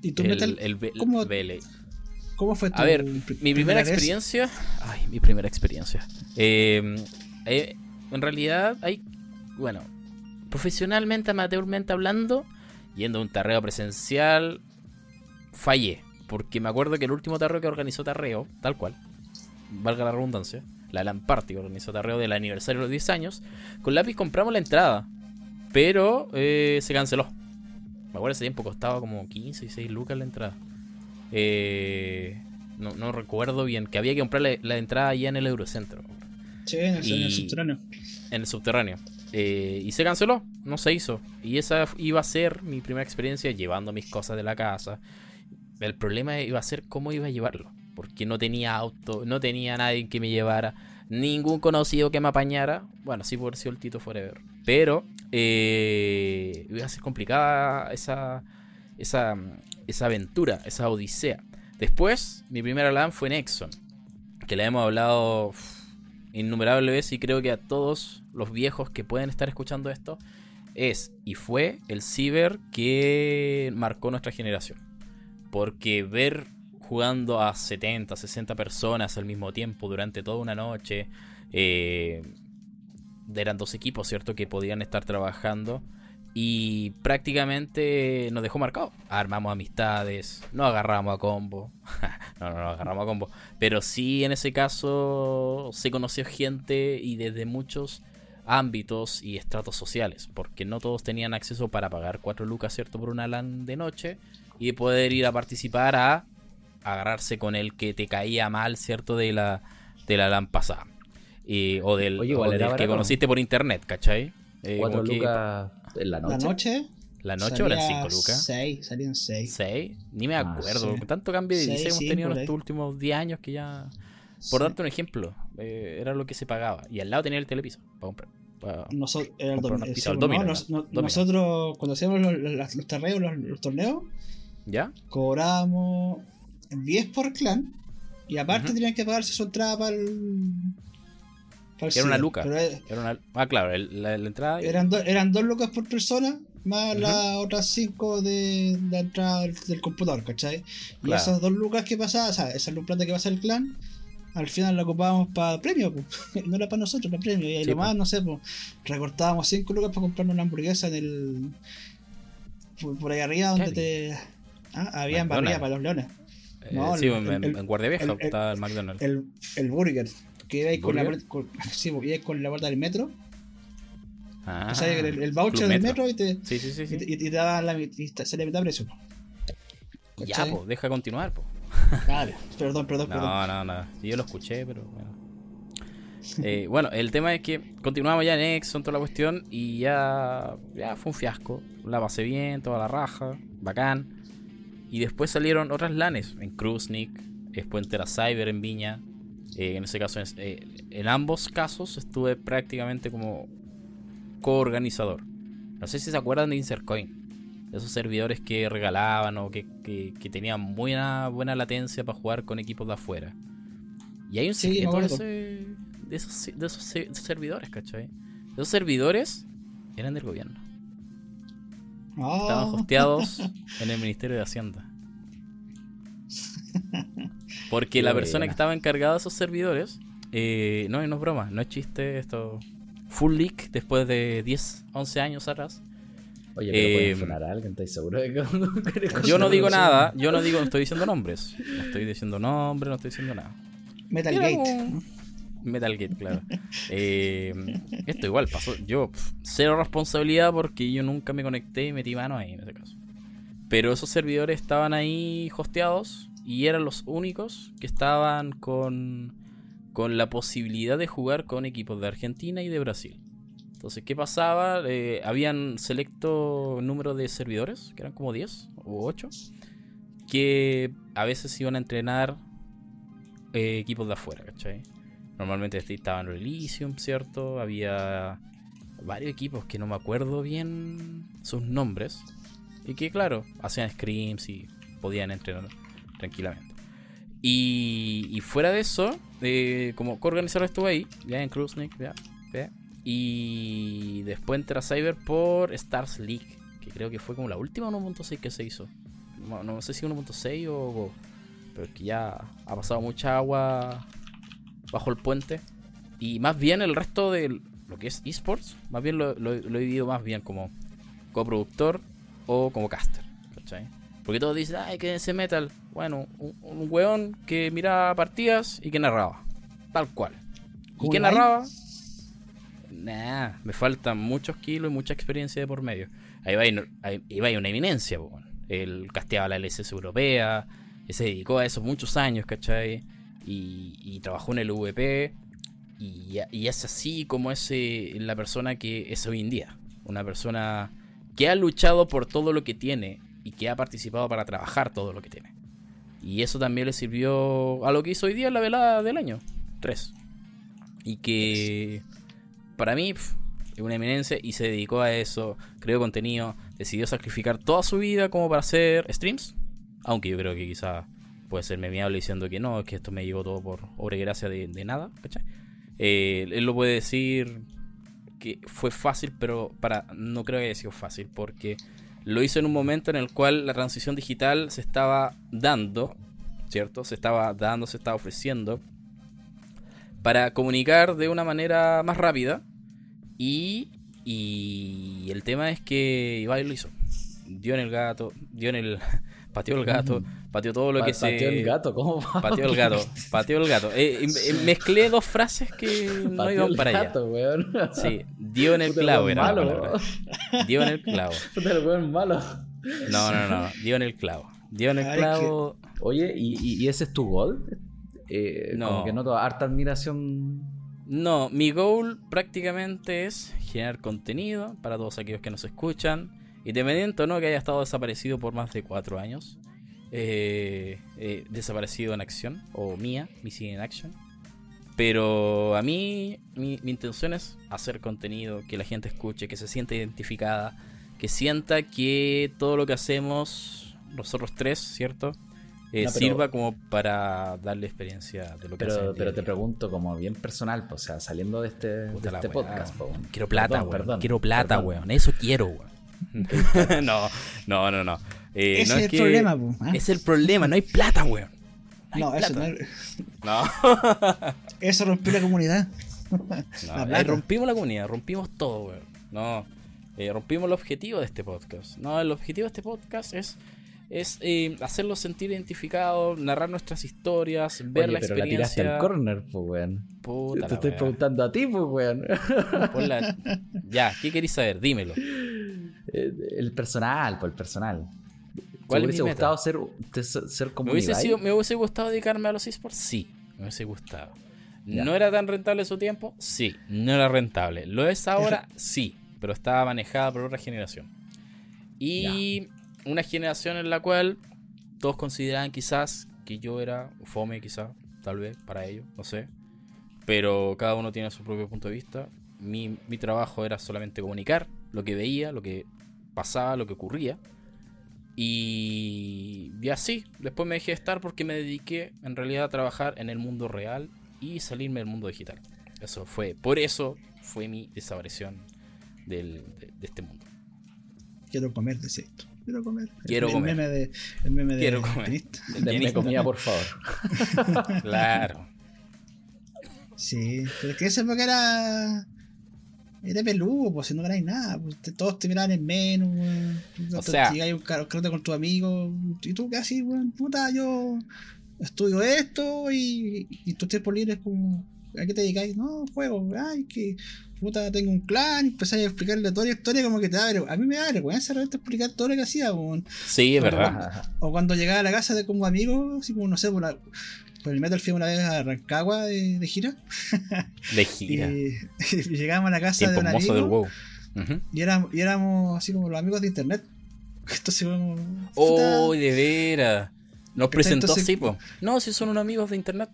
¿Y tú, el, Metal, el cómo- fue tu A ver, mi primera experiencia. Ay, mi primera experiencia. Eh, eh, en realidad, hay. Bueno, profesionalmente, amateurmente hablando, yendo a un tarreo presencial, fallé. Porque me acuerdo que el último tarreo que organizó Tarreo, tal cual, valga la redundancia, la LAN Party que organizó Tarreo del aniversario de los 10 años, con lápiz compramos la entrada, pero eh, se canceló. Me acuerdo ese tiempo costaba como 15 y 6 lucas la entrada. Eh, no, no recuerdo bien, que había que comprar la, la entrada allá en el Eurocentro, Sí, en el, en el y- subterráneo. en el subterráneo. Eh, y se canceló, no se hizo. Y esa iba a ser mi primera experiencia llevando mis cosas de la casa. El problema iba a ser cómo iba a llevarlo. Porque no tenía auto, no tenía nadie que me llevara, ningún conocido que me apañara. Bueno, sí por si el Tito Forever. Pero eh, a ser complicada esa, esa, esa aventura, esa odisea. Después, mi primera LAN fue en Exxon. Que le hemos hablado innumerables veces y creo que a todos los viejos que pueden estar escuchando esto es y fue el ciber que marcó nuestra generación. Porque ver jugando a 70, 60 personas al mismo tiempo durante toda una noche, eh, eran dos equipos, ¿cierto? Que podían estar trabajando y prácticamente nos dejó marcado. Armamos amistades, no agarramos a combo. [laughs] no, no, no agarramos a combo. Pero sí, en ese caso, se conoció gente y desde muchos ámbitos y estratos sociales. Porque no todos tenían acceso para pagar 4 lucas, ¿cierto? Por una LAN de noche y poder ir a participar a agarrarse con el que te caía mal, ¿cierto? De la, de la LAN pasada. Y- o del, Oye, o igual del era que conociste por internet, ¿cachai? Eh, Cuatro que- lucas en la noche. La noche. ¿La noche o eran salía 5 lucas? Seis, salían seis. ¿6? Ni me Ah, acuerdo. sí. Tanto cambio de Seis, diseño hemos tenido en estos últimos 10 años que ya. Por Sí. darte un ejemplo, eh, era lo que se pagaba. Y al lado tenía el telepiso para comprar. para- Nosotros, era el dom- eh, nosotros cuando hacíamos los, los, los torneos, los, los torneos, ¿Ya? cobrábamos 10 por clan y aparte Ujú. tenían que pagarse su entrada para el. El Era una luca. Pero Era una... Ah, claro, el- la, la entrada. eran, do- eran dos lucas por persona más las otras 5 de la entrada del, del computador, ¿cachai? Y esas dos lucas que pasaban, o sea, esa luz plata que pasa el clan, al final la ocupábamos para premio, [laughs] no era para nosotros, para premio. Y ahí Sí, lo no sé, pues recortábamos 5 lucas para comprarnos una hamburguesa en el. Por, por ahí arriba donde ¿Qué te. Ah, había McDonald's. barriga para los leones. eh, sí, el- en, en- Guardia Vieja el- estaba el McDonald's. El, el burger. Que iba ahí con la, con, [laughs] sí, iba ahí con la puerta del metro. Ah, o sea, el, el voucher del Metro. metro y te, Sí, sí, sí. sí. y, te- y te daban la, y te a mitad precio. Ya, pues, deja continuar, pues. Dale, perdón, perdón, perdón. No, no, no. Yo lo escuché, pero bueno. [laughs] Eh, bueno, el tema es que continuamos ya en Exxon, toda la cuestión, y ya, ya fue un fiasco. La pasé bien, toda la raja, bacán. Y después salieron otras lanes en Kruznik, después en Cyber en Viña. Eh, en ese caso, eh, en ambos casos estuve prácticamente como coorganizador. No sé si se acuerdan de Insercoin. Esos servidores que regalaban o que, que- que tenían buena, buena latencia para jugar con equipos de afuera. Y hay un Sí, secreto de, ese- de esos, de esos se- servidores, ¿cachai? Esos servidores eran del gobierno. Ah, Estaban hosteados [laughs] en el Ministerio de Hacienda. [laughs] Porque la persona que estaba encargada de esos servidores, eh, no, no es broma, no es chiste esto. Full leak después de 10, 11 años atrás. Oye, pero pueden Eh, funar a alguien, ¿estáis seguro de que [laughs] Yo no digo nada, yo no digo, no estoy diciendo nombres. No estoy diciendo nombres, no estoy diciendo nada. Metal Gate. un- Metal Gate, claro. [laughs] Eh, esto igual pasó. Yo, cero responsabilidad porque yo nunca me conecté y metí mano ahí en ese caso. Pero esos servidores estaban ahí hosteados y eran los únicos que estaban con, con la posibilidad de jugar con equipos de Argentina y de Brasil. Entonces, ¿qué pasaba? Eh, habían selecto número de servidores, que eran como 10 o 8, que a veces iban a entrenar eh, equipos de afuera, ¿cachai? Normalmente este estaban en Elysium, ¿cierto? Había varios equipos que no me acuerdo bien sus nombres. Y que, claro, hacían scrims y podían entrenar tranquilamente. Y, fuera de eso, eh, como coorganizador estuve ahí, ya en Kruznik, ya, ya. Y después entré a Cyber por Stars League, que creo que fue como la última 1.6 que se hizo. No, no sé si 1.6 o, Pero es que ya ha pasado mucha agua bajo el puente. Y más bien el resto de lo que es esports, más bien lo he vivido más bien como coproductor o como caster. ¿cachai? Porque todos dicen, ay, que ese metal. Bueno, un, un weón que miraba partidas y que narraba. Tal cual. ¿Y ¿Como que narraba? Nah, me faltan muchos kilos y mucha experiencia de por medio. Ahí va, ahí, ahí va una eminencia, po. Él casteaba la LCS europea, se dedicó a eso muchos años, ¿cachai? Y, y trabajó en el VP, y, y es así como es eh, la persona que es hoy en día. Una persona que ha luchado por todo lo que tiene y que ha participado para trabajar todo lo que tiene. Y eso también le sirvió a lo que hizo hoy día en la velada del año 3. Y que para mí es una eminencia y se dedicó a eso, creó contenido, decidió sacrificar toda su vida como para hacer streams. Aunque yo creo que quizá puede ser memeable diciendo que no, que esto me llegó todo por obra y gracia de, nada. Eh, él lo puede decir que fue fácil, pero para no creo que haya sido fácil, porque lo hizo en un momento en el cual la transición digital se estaba dando, ¿cierto? Se estaba dando, se estaba ofreciendo para comunicar de una manera más rápida y, y el tema es que Ibai lo hizo. Dio en el gato, dio en el... pateó el gato, pateó todo lo Pa- que se... pateó el gato, ¿cómo? Pateó el gato, pateó el gato. Eh, eh, mezclé dos frases que [laughs] no Pateó iban el para allá. gato, weón. Sí, dio en el Puta, clavo era la malo. palabra. Dio en el clavo. [laughs] Puta, el weón malo. No, no, no, dio en el clavo. Dio en el Ay, clavo. Oye, ¿y, y, y ese es tu gol? Eh, No. Como que noto harta admiración. No, mi goal prácticamente es generar contenido para todos aquellos que nos escuchan. Independiente o no que haya estado desaparecido por más de cuatro años. Eh, eh, desaparecido en acción. O mía, Missing in Action. Pero a mí, mi, mi intención es hacer contenido, que la gente escuche, que se sienta identificada, que sienta que todo lo que hacemos, nosotros tres, ¿cierto? Eh, No, pero- sirva como para darle experiencia de lo que Pero, pero te pregunto como bien personal, o sea, saliendo de este, de este podcast. po. Quiero plata, Perdón, weón. perdón, Quiero plata, perdón. weón. Eso quiero, weón. [laughs] no, no, no, no. Eh, Ese no es el que- problema, po, ¿ah? Es el problema, no hay plata, weón. No, eso, plata. no, No, [laughs] eso rompió la comunidad. no, [laughs] La eh, rompimos la comunidad, rompimos todo, weón. No, eh, rompimos el objetivo de este podcast. No, el objetivo de este podcast es, es eh, hacerlos sentir identificados, narrar nuestras historias, ver Oye, la pero la tiraste experiencia. al corner, pues, weón. Puta Te estoy preguntando a ti, pues, weón. Ya, ¿qué queréis saber? Dímelo. Eh, el personal, pues, el personal. ¿Cuál ¿Te mi hubiese gustado ser, ser como ¿Me hubiese, Ibai? sido- ¿Me hubiese gustado dedicarme a los esports? Sí, me hubiese gustado. Ya. ¿No era tan rentable su tiempo? Sí, no era rentable. ¿Lo es ahora? [laughs] Sí, pero estaba manejada por otra generación. Y una generación en la cual todos consideraban quizás que yo era fome, quizás, tal vez, para ellos, no sé. Pero cada uno tiene su propio punto de vista. Mi, mi trabajo era solamente comunicar lo que veía, lo que pasaba, lo que ocurría. Y, así, después me dejé de estar porque me dediqué en realidad a trabajar en el mundo real y salirme del mundo digital. Eso fue, por eso fue mi desaparición del- de, este mundo. Quiero comer, decía esto. Quiero comer. Quiero el, comer. Meme de, el meme de Quiero comer. [laughs] Denme comida, por favor. [laughs] Claro. Sí, pero es que esa época era. Era peludo, pues si no ganáis nada, pues, te- todos te miraban en menos, weón. O te- sea- llegáis un car- carrete con tu amigo, y tú casi, weón, puta, yo estudio esto y, y tus tiempos libres, como, ¿a qué te dedicáis? No, juego, ay, que puta, tengo un clan, y empezáis a explicarle toda la historia, como que te da vergüenza. A mí me da vergüenza realmente explicar todo lo que hacía, weón. Sí, es verdad. O cuando llegaba a la casa de como amigo, así como, no sé, por, la, por el Metal fui una vez a Rancagua de, de gira. [laughs] De gira. y [laughs] llegábamos a la casa de un del amigo y, éramos, y éramos así como los amigos de internet. [laughs] Entonces, como, Oh, puta, de veras. Nos ¿Qué presentó así, po. No, si son unos amigos de internet.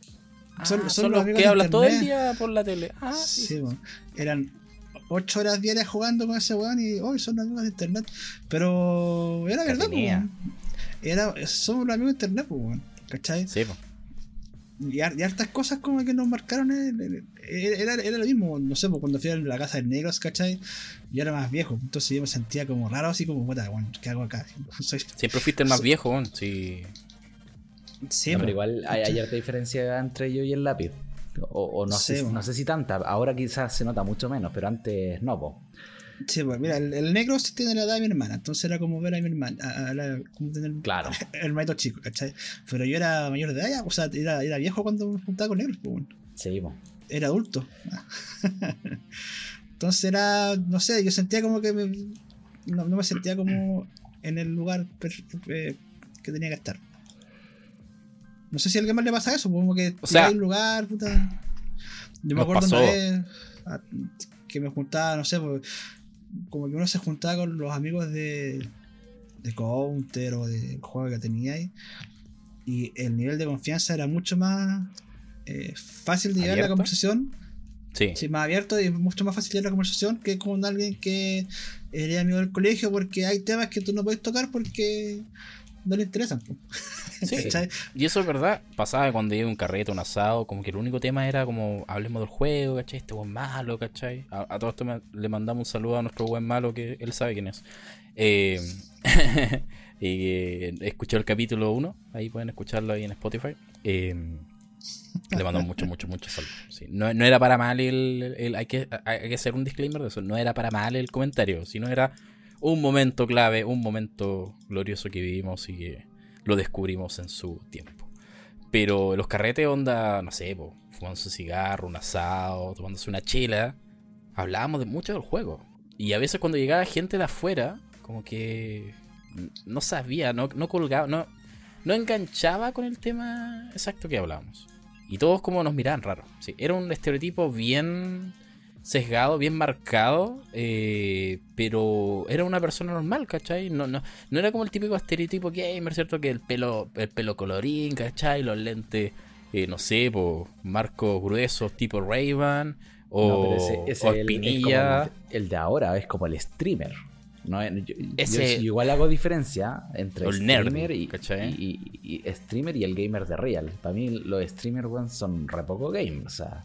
Ah, Son- son, son los los que hablan todo el día por la tele. Ah, sí. sí, bueno, eran ocho horas diarias jugando con ese weón y hoy son amigos de internet. Pero era verdad, tenía. weón. Era, somos los amigos de internet, pues, weón. ¿Cachai? Sí, po. y, y hartas cosas como que nos marcaron. eh, eh, Era, era lo mismo, no sé, pues, cuando fui a la casa de negros, ¿cachai? Yo era más viejo, entonces yo me sentía como raro, así como, puta, bueno, ¿qué hago acá? [laughs] Soy, Siempre fuiste el más viejo, weón. Sí. Sí, No, pues, pero igual hay, hay harta diferencia entre yo y el lápiz. O, o no, Sí, sé, bueno. no sé si tanta. Ahora quizás se nota mucho menos, pero antes no, po. sí, pues, mira, el, el negro sí tiene la edad de mi hermana, entonces era como ver a mi hermana, a, a la- como tener Claro. [laughs] hermanito chico, ¿cachai? Pero yo era mayor de edad, ya, o sea, era, era viejo cuando me juntaba con negros, pues, bueno. Sí, po. era adulto. [laughs] Entonces era, no sé, yo sentía como que me, no, no me sentía como en el lugar per- eh, que tenía que estar. No sé si a alguien más le pasa eso, como que O sea, hay un lugar, puta. Yo me acuerdo pasó. una vez a- que me juntaba, no sé, pues, como que uno se juntaba con los amigos de, de Counter o de juego que tenía ahí. Y el nivel de confianza era mucho más eh, fácil de llevar la conversación. Sí. Sí, más abierto y mucho más fácil llevar la conversación que con alguien que era amigo del colegio porque hay temas que tú no puedes tocar porque no le interesan. [laughs] Y eso es verdad. Pasaba cuando iba a un carrete, un asado, como que el único tema era como hablemos del juego, ¿cachai? Este buen malo, ¿cachai? A, a todo esto me- le mandamos un saludo a nuestro buen malo que él sabe quién es. Eh, [laughs] y escuchó el capítulo 1, ahí pueden escucharlo ahí en Spotify. Eh, le mandamos mucho, mucho, mucho saludos. Sí, no, no era para mal el, el- hay, que, hay que hacer un disclaimer de eso. No era para mal el comentario, sino era un momento clave, un momento glorioso que vivimos y que lo descubrimos en su tiempo. Pero los carretes, onda, no sé, po, fumándose un cigarro, un asado, tomándose una chela, hablábamos de mucho del juego. Y a veces cuando llegaba gente de afuera, como que no sabía, no, no colgaba, no, no enganchaba con el tema exacto que hablábamos. Y todos como nos miraban raro. Era un estereotipo bien sesgado, bien marcado, eh, pero era una persona normal, ¿cachai? No, no, no era como el típico estereotipo gamer, ¿cierto? Que el pelo, el pelo colorín, ¿cachai? Los lentes, eh, no sé, po, marcos gruesos tipo Ray-Ban o, No, pero ese, ese o es el- el, el de ahora, es como el streamer. No, yo, yo- Ese- yo igual hago diferencia entre el nerd, streamer y, ¿cachai? y- y- y streamer y el gamer de real. Para mí los streamers son re poco game. O sea,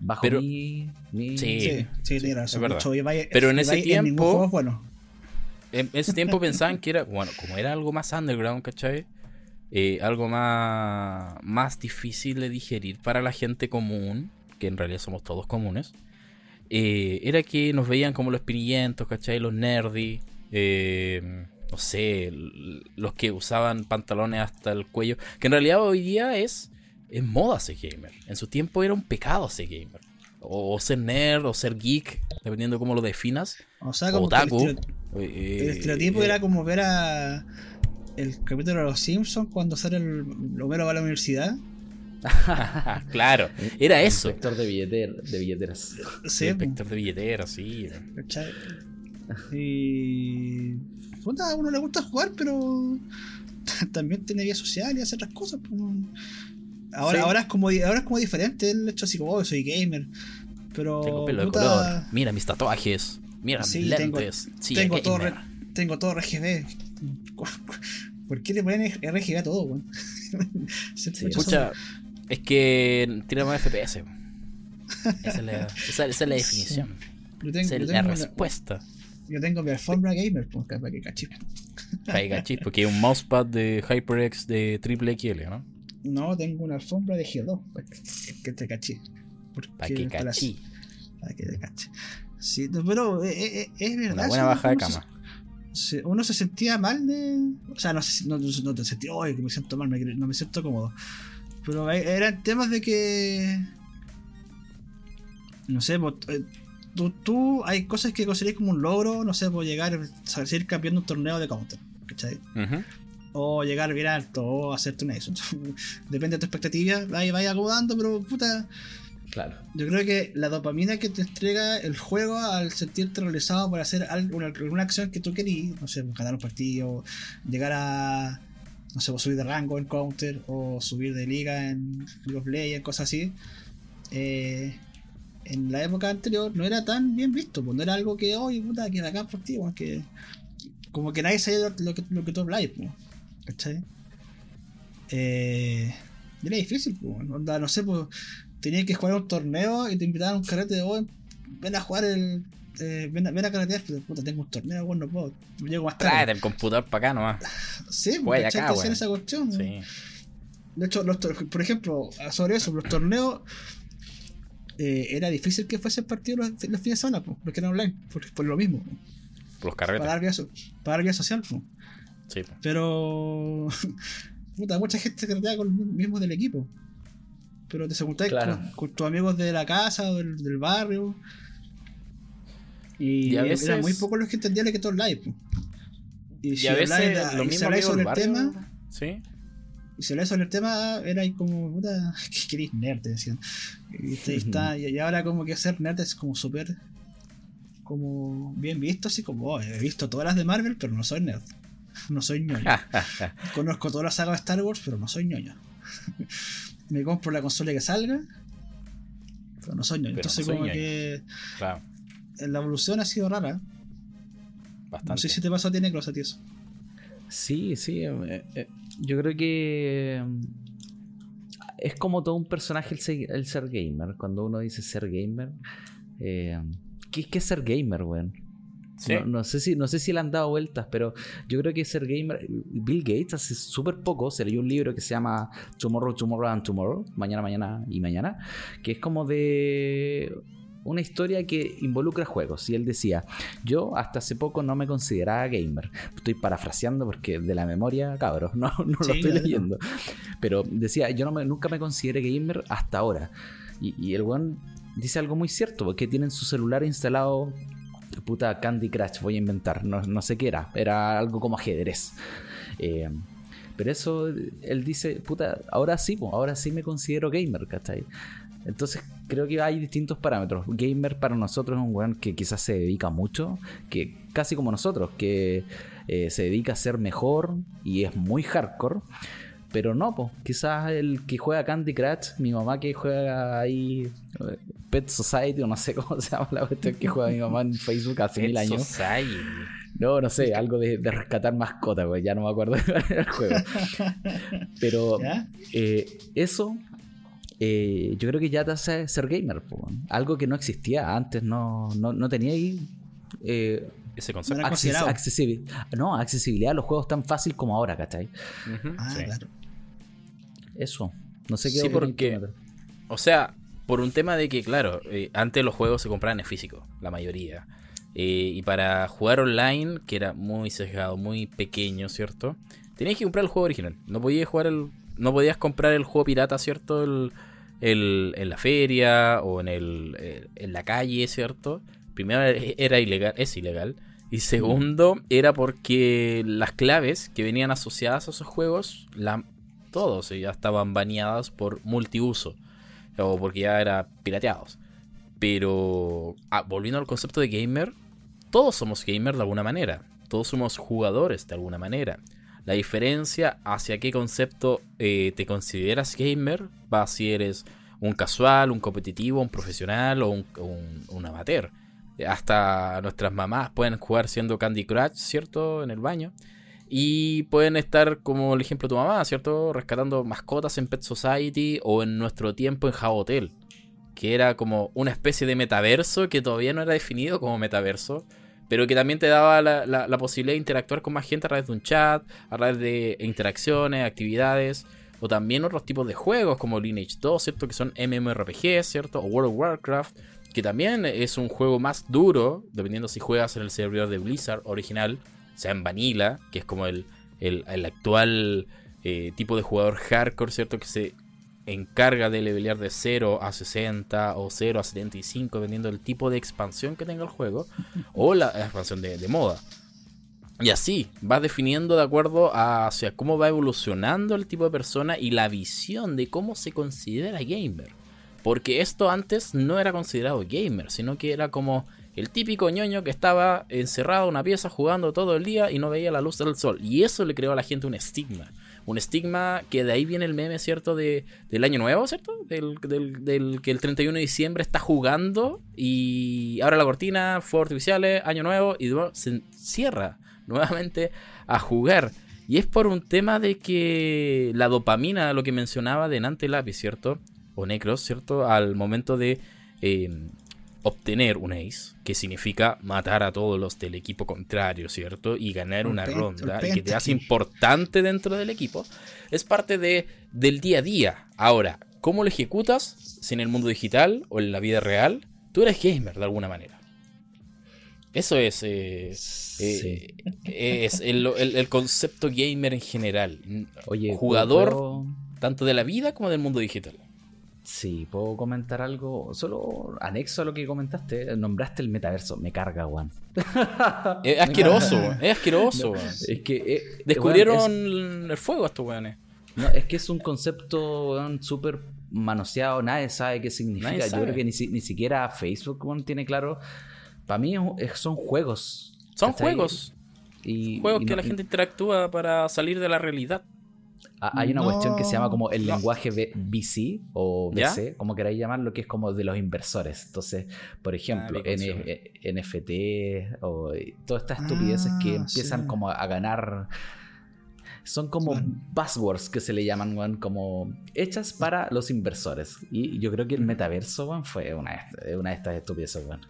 bajo Pero- mi, mi- Sí. Sí, sí, razón. es verdad. Mucho, Pero en ese tiempo- juego es bueno. En ese tiempo pensaban que era, bueno, como era algo más underground, ¿cachai? Eh, algo más, más difícil de digerir para la gente común, que en realidad somos todos comunes, eh, era que nos veían como los pinillentos, ¿cachai? Los nerdy, eh, no sé, los que usaban pantalones hasta el cuello, que en realidad hoy día es, es moda ser gamer. En su tiempo era un pecado ser gamer. O, o ser nerd, o ser geek, dependiendo cómo lo definas. O sea, como el, Eh, el estereotipo eh, era como ver a el capítulo de los Simpsons cuando sale el Homero va a la universidad. [laughs] Claro, era eso. Inspector de, billeter- de billeteras. Sí, El inspector de billetera, sí. Y. Puta, a uno le gusta jugar, pero. [laughs] También tiene vida social y hacer otras cosas. pues. Ahora, Sí. ahora, es como, ahora es como diferente el hecho así como, oh, soy gamer. Pero. Tengo pelo de color. Mira mis tatuajes. Mira Sí, mis tengo- lentes. sí, tengo, todo gamer. re- tengo todo RGB. [laughs] ¿Por qué le ponen RGB a todo, weón? Se Sí, escucha Escucha, es que tira más FPS. Esa es la, esa- esa es la [laughs] definición. Yo tengo, Esa yo es la respuesta. yo tengo mi alfombra gamer, pues, para que cachis. Para que cachis, porque hay un mousepad de HyperX de triple XL, ¿no? No, tengo una alfombra de G2, para que, te cachis. Para que cachis. Para que te caches. Sí, pero eh, eh, es verdad. Una buena baja de cama. uno se sentía mal de. O sea, no, no, no te sentí, oye, que me siento mal, me- no me siento cómodo. Pero eran temas de que. No sé, pues, tú, tú hay cosas que consideras como un logro, no sé, por llegar a ser campeón de un torneo de counter, ¿cachai? Ujú. O llegar bien alto, o hacerte un eso. [laughs] Depende de tu expectativa, vaya, vaya acomodando, pero puta. Claro. Yo creo que la dopamina que te entrega el juego al sentirte realizado por hacer algo- una, una acción que tú querías, no sé, ganar un partido, llegar a, no sé, subir de rango en Counter o subir de liga en League of Legends, cosas así, eh, en la época anterior no era tan bien visto, pues no era algo que, oye, puta, que bacán por ti, que como que nadie sabía lo, que, lo que tú habláis, pues, ¿cachai? Eh, era difícil, pues, no sé, pues tenías que jugar un torneo y te invitaban a un carrete de oh, ven a jugar el. Eh, ven, a, ven a carretear, pero puta, tengo un torneo, bueno, no puedo. Llego más tarde. Tráete el computador para acá nomás. Sí, Juega pues, acá, esa cuestión. Sí. De hecho, los por ejemplo, sobre eso, los torneos. eh, era difícil que fuesen partidos los, los fines de semana, porque eran online, por, por lo mismo. Por los Para carretes. dar vida, so- para dar social, pues. Sí, po. Pero. [laughs] Puta, mucha gente que con los mismos del equipo. Pero te juntáis Claro. con, con tus amigos de la casa o del, del barrio. Y, Y a veces- eran muy pocos los que entendían que todo live. po. Y si Y a veces lo y mismo sobre el barrio. tema, Sí. y si habláis sobre el tema, era ahí como, puta, [laughs] que queréis nerd, te decían. Y, está- y está- y ahora como que ser nerd es como súper, como bien visto, así como, oh, he visto todas las de Marvel, pero no soy nerd. [laughs] No soy ñoño. [laughs] Conozco toda la saga de Star Wars, pero no soy ñoño. Me compro la consola que salga, pero no soy ñoño. Pero no Entonces soy como ñoño. que claro. La evolución ha sido rara. Bastante. No sé si te pasó a ti, Necros, a ti eso. Sí, sí. eh, eh, yo creo que mm, es como todo un personaje el ser, el ser gamer. Cuando uno dice ser gamer, eh, ¿qué, qué es ser gamer, weón? Sí. No, no sé si, no sé si le han dado vueltas, pero yo creo que ser gamer. Bill Gates hace súper poco se leyó un libro que se llama Tomorrow, Tomorrow and Tomorrow, mañana, mañana y mañana, que es como de una historia que involucra juegos. Y él decía: Yo hasta hace poco no me consideraba gamer. Estoy parafraseando porque de la memoria, cabros, [laughs] no, no Sí, lo estoy leyendo. Pero decía: Yo no me- nunca me consideré gamer hasta ahora. Y, y el weón dice algo muy cierto, porque tienen su celular instalado puta Candy Crush, voy a inventar, no, no sé qué era, era algo como ajedrez. Eh, pero eso, él dice, puta, ahora sí, ahora sí me considero gamer, ¿cachai? Entonces creo que hay distintos parámetros. Gamer para nosotros es un weón que quizás se dedica mucho, que casi como nosotros, que eh, se dedica a ser mejor y es muy hardcore. Pero no, pues, quizás el que juega Candy Crush, mi mamá que juega ahí eh, Pet Society o no sé [laughs] cómo se llama la cuestión que juega mi mamá en Facebook hace Pet mil años. Society. No, no sé, algo de, de rescatar mascotas, güey, ya no me acuerdo de cuál era el juego. [laughs] Pero eh, eso, eh, yo creo que ya te hace ser gamer, po, algo que no existía antes, no, no, no tenía ahí eh, Ese No concepto. acces- accesibil- no, accesibilidad a los juegos tan fácil como ahora, ¿cachai? Ah, sí. claro. Eso, no sé qué Sí, porque-. O sea, por un tema de que, claro, eh, antes los juegos se compraban en físico, la mayoría. Eh, y para jugar online, que era muy sesgado, muy pequeño, ¿cierto? Tenías que comprar el juego original. No podías jugar el. No podías comprar el juego pirata, ¿cierto? El, el- en la feria o en el. eh, en la calle, ¿cierto? Primero era ilegal, es ilegal. Y segundo, era porque las claves que venían asociadas a esos juegos, la, todos ya estaban baneadas por multiuso. O porque ya eran pirateados. Pero, ah, volviendo al concepto de gamer, todos somos gamer de alguna manera. Todos somos jugadores de alguna manera. La diferencia hacia qué concepto eh, te consideras gamer va si eres un casual, un competitivo, un profesional o un, amateur. Hasta nuestras mamás pueden jugar siendo Candy Crush, ¿cierto? En el baño. Y pueden estar, como el ejemplo de tu mamá, ¿cierto? Rescatando mascotas en Pet Society o en nuestro tiempo en Hotel que era como una especie de metaverso que todavía no era definido como metaverso, pero que también te daba la, posibilidad de interactuar con más gente a través de un chat, a través de interacciones, actividades, o también otros tipos de juegos como Lineage 2, ¿cierto? Que son MMORPG, ¿cierto? O World of Warcraft, que también es un juego más duro, dependiendo si juegas en el servidor de Blizzard original, sea en Vanilla, que es como el, el- el actual eh, tipo de jugador hardcore, ¿cierto? Que se encarga de levelear de 0 a 60 o 0 a 75, dependiendo del tipo de expansión que tenga el juego, [laughs] o la expansión de, de moda. Y así, vas definiendo de acuerdo a hacia cómo va evolucionando el tipo de persona y la visión de cómo se considera gamer. Porque esto antes no era considerado gamer, sino que era como el típico ñoño que estaba encerrado en una pieza jugando todo el día y no veía la luz del sol. Y eso le creó a la gente un estigma. Un estigma que de ahí viene el meme, ¿cierto? De, del año nuevo, ¿cierto? Del, del- del que el 31 de diciembre está jugando y abre la cortina, fuegos artificiales, año nuevo y se cierra nuevamente a jugar. Y es por un tema de que la dopamina, lo que mencionaba de Nante Lápiz, ¿cierto? O Necros, ¿cierto? Al momento de eh, obtener un ace, que significa matar a todos los del equipo contrario, ¿cierto? Y ganar Un una ronda y que te hace importante dentro del equipo, es parte de, del día a día. Ahora, ¿cómo lo ejecutas? Si en el mundo digital o en la vida real, tú eres gamer de alguna manera. Eso es, eh, Sí. eh, es el, el- el concepto gamer en general. Oye, jugador ¿puedo- tanto de la vida como del mundo digital. Sí, puedo comentar algo. Solo anexo a lo que comentaste. Nombraste el metaverso. Me carga, Juan. [laughs] Es asqueroso, [laughs] es asqueroso. weón. Es que. eh, Descubrieron es- el fuego estos weones. no, es que es un concepto súper manoseado. Nadie sabe qué significa. Yo creo que ni, si- ni siquiera Facebook weón, tiene claro. Para mí es- son juegos. Son juegos. Y, Juegos y que no- la gente interactúa para salir de la realidad. Ah, Hay una No. cuestión que se llama como el No. lenguaje B- VC o ¿Ya? BC, como queráis llamarlo, que es como de los inversores. Entonces, por ejemplo, Ah, N- NFT o todas estas estupideces que Ah, empiezan sí. como a ganar. Son como buzzwords que se le llaman, weón, como hechas para los inversores. Y yo creo que el metaverso, weón, fue una, una de estas estupideces, weón.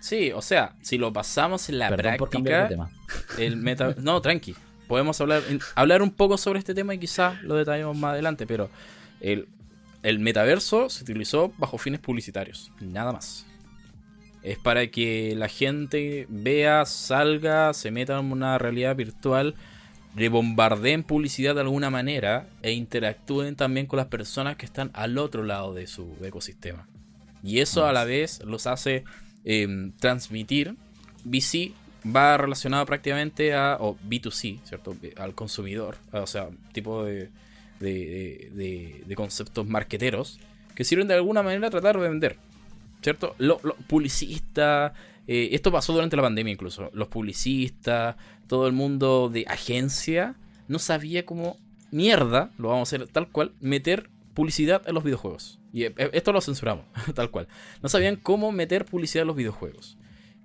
Sí, o sea, si lo pasamos en la Perdón por cambiar de práctica, tema. el meta... [laughs] No, tranqui. Podemos hablar, hablar un poco sobre este tema y quizás lo detallemos más adelante, pero el, el metaverso se utilizó bajo fines publicitarios, nada más. Es para que la gente vea, salga, se meta en una realidad virtual, rebombardeen publicidad de alguna manera e interactúen también con las personas que están al otro lado de su ecosistema. Y eso a la vez los hace eh, transmitir. VC va relacionado prácticamente a, o B2C, ¿cierto? Al consumidor, o sea, tipo de, de, de- de conceptos marqueteros que sirven de alguna manera a tratar de vender, ¿cierto? Los publicistas, eh, esto pasó durante la pandemia incluso, los publicistas, todo el mundo de agencia, no sabía cómo mierda, lo vamos a hacer tal cual, meter publicidad en los videojuegos. Y eh, esto lo censuramos, [laughs] tal cual. No sabían cómo meter publicidad en los videojuegos.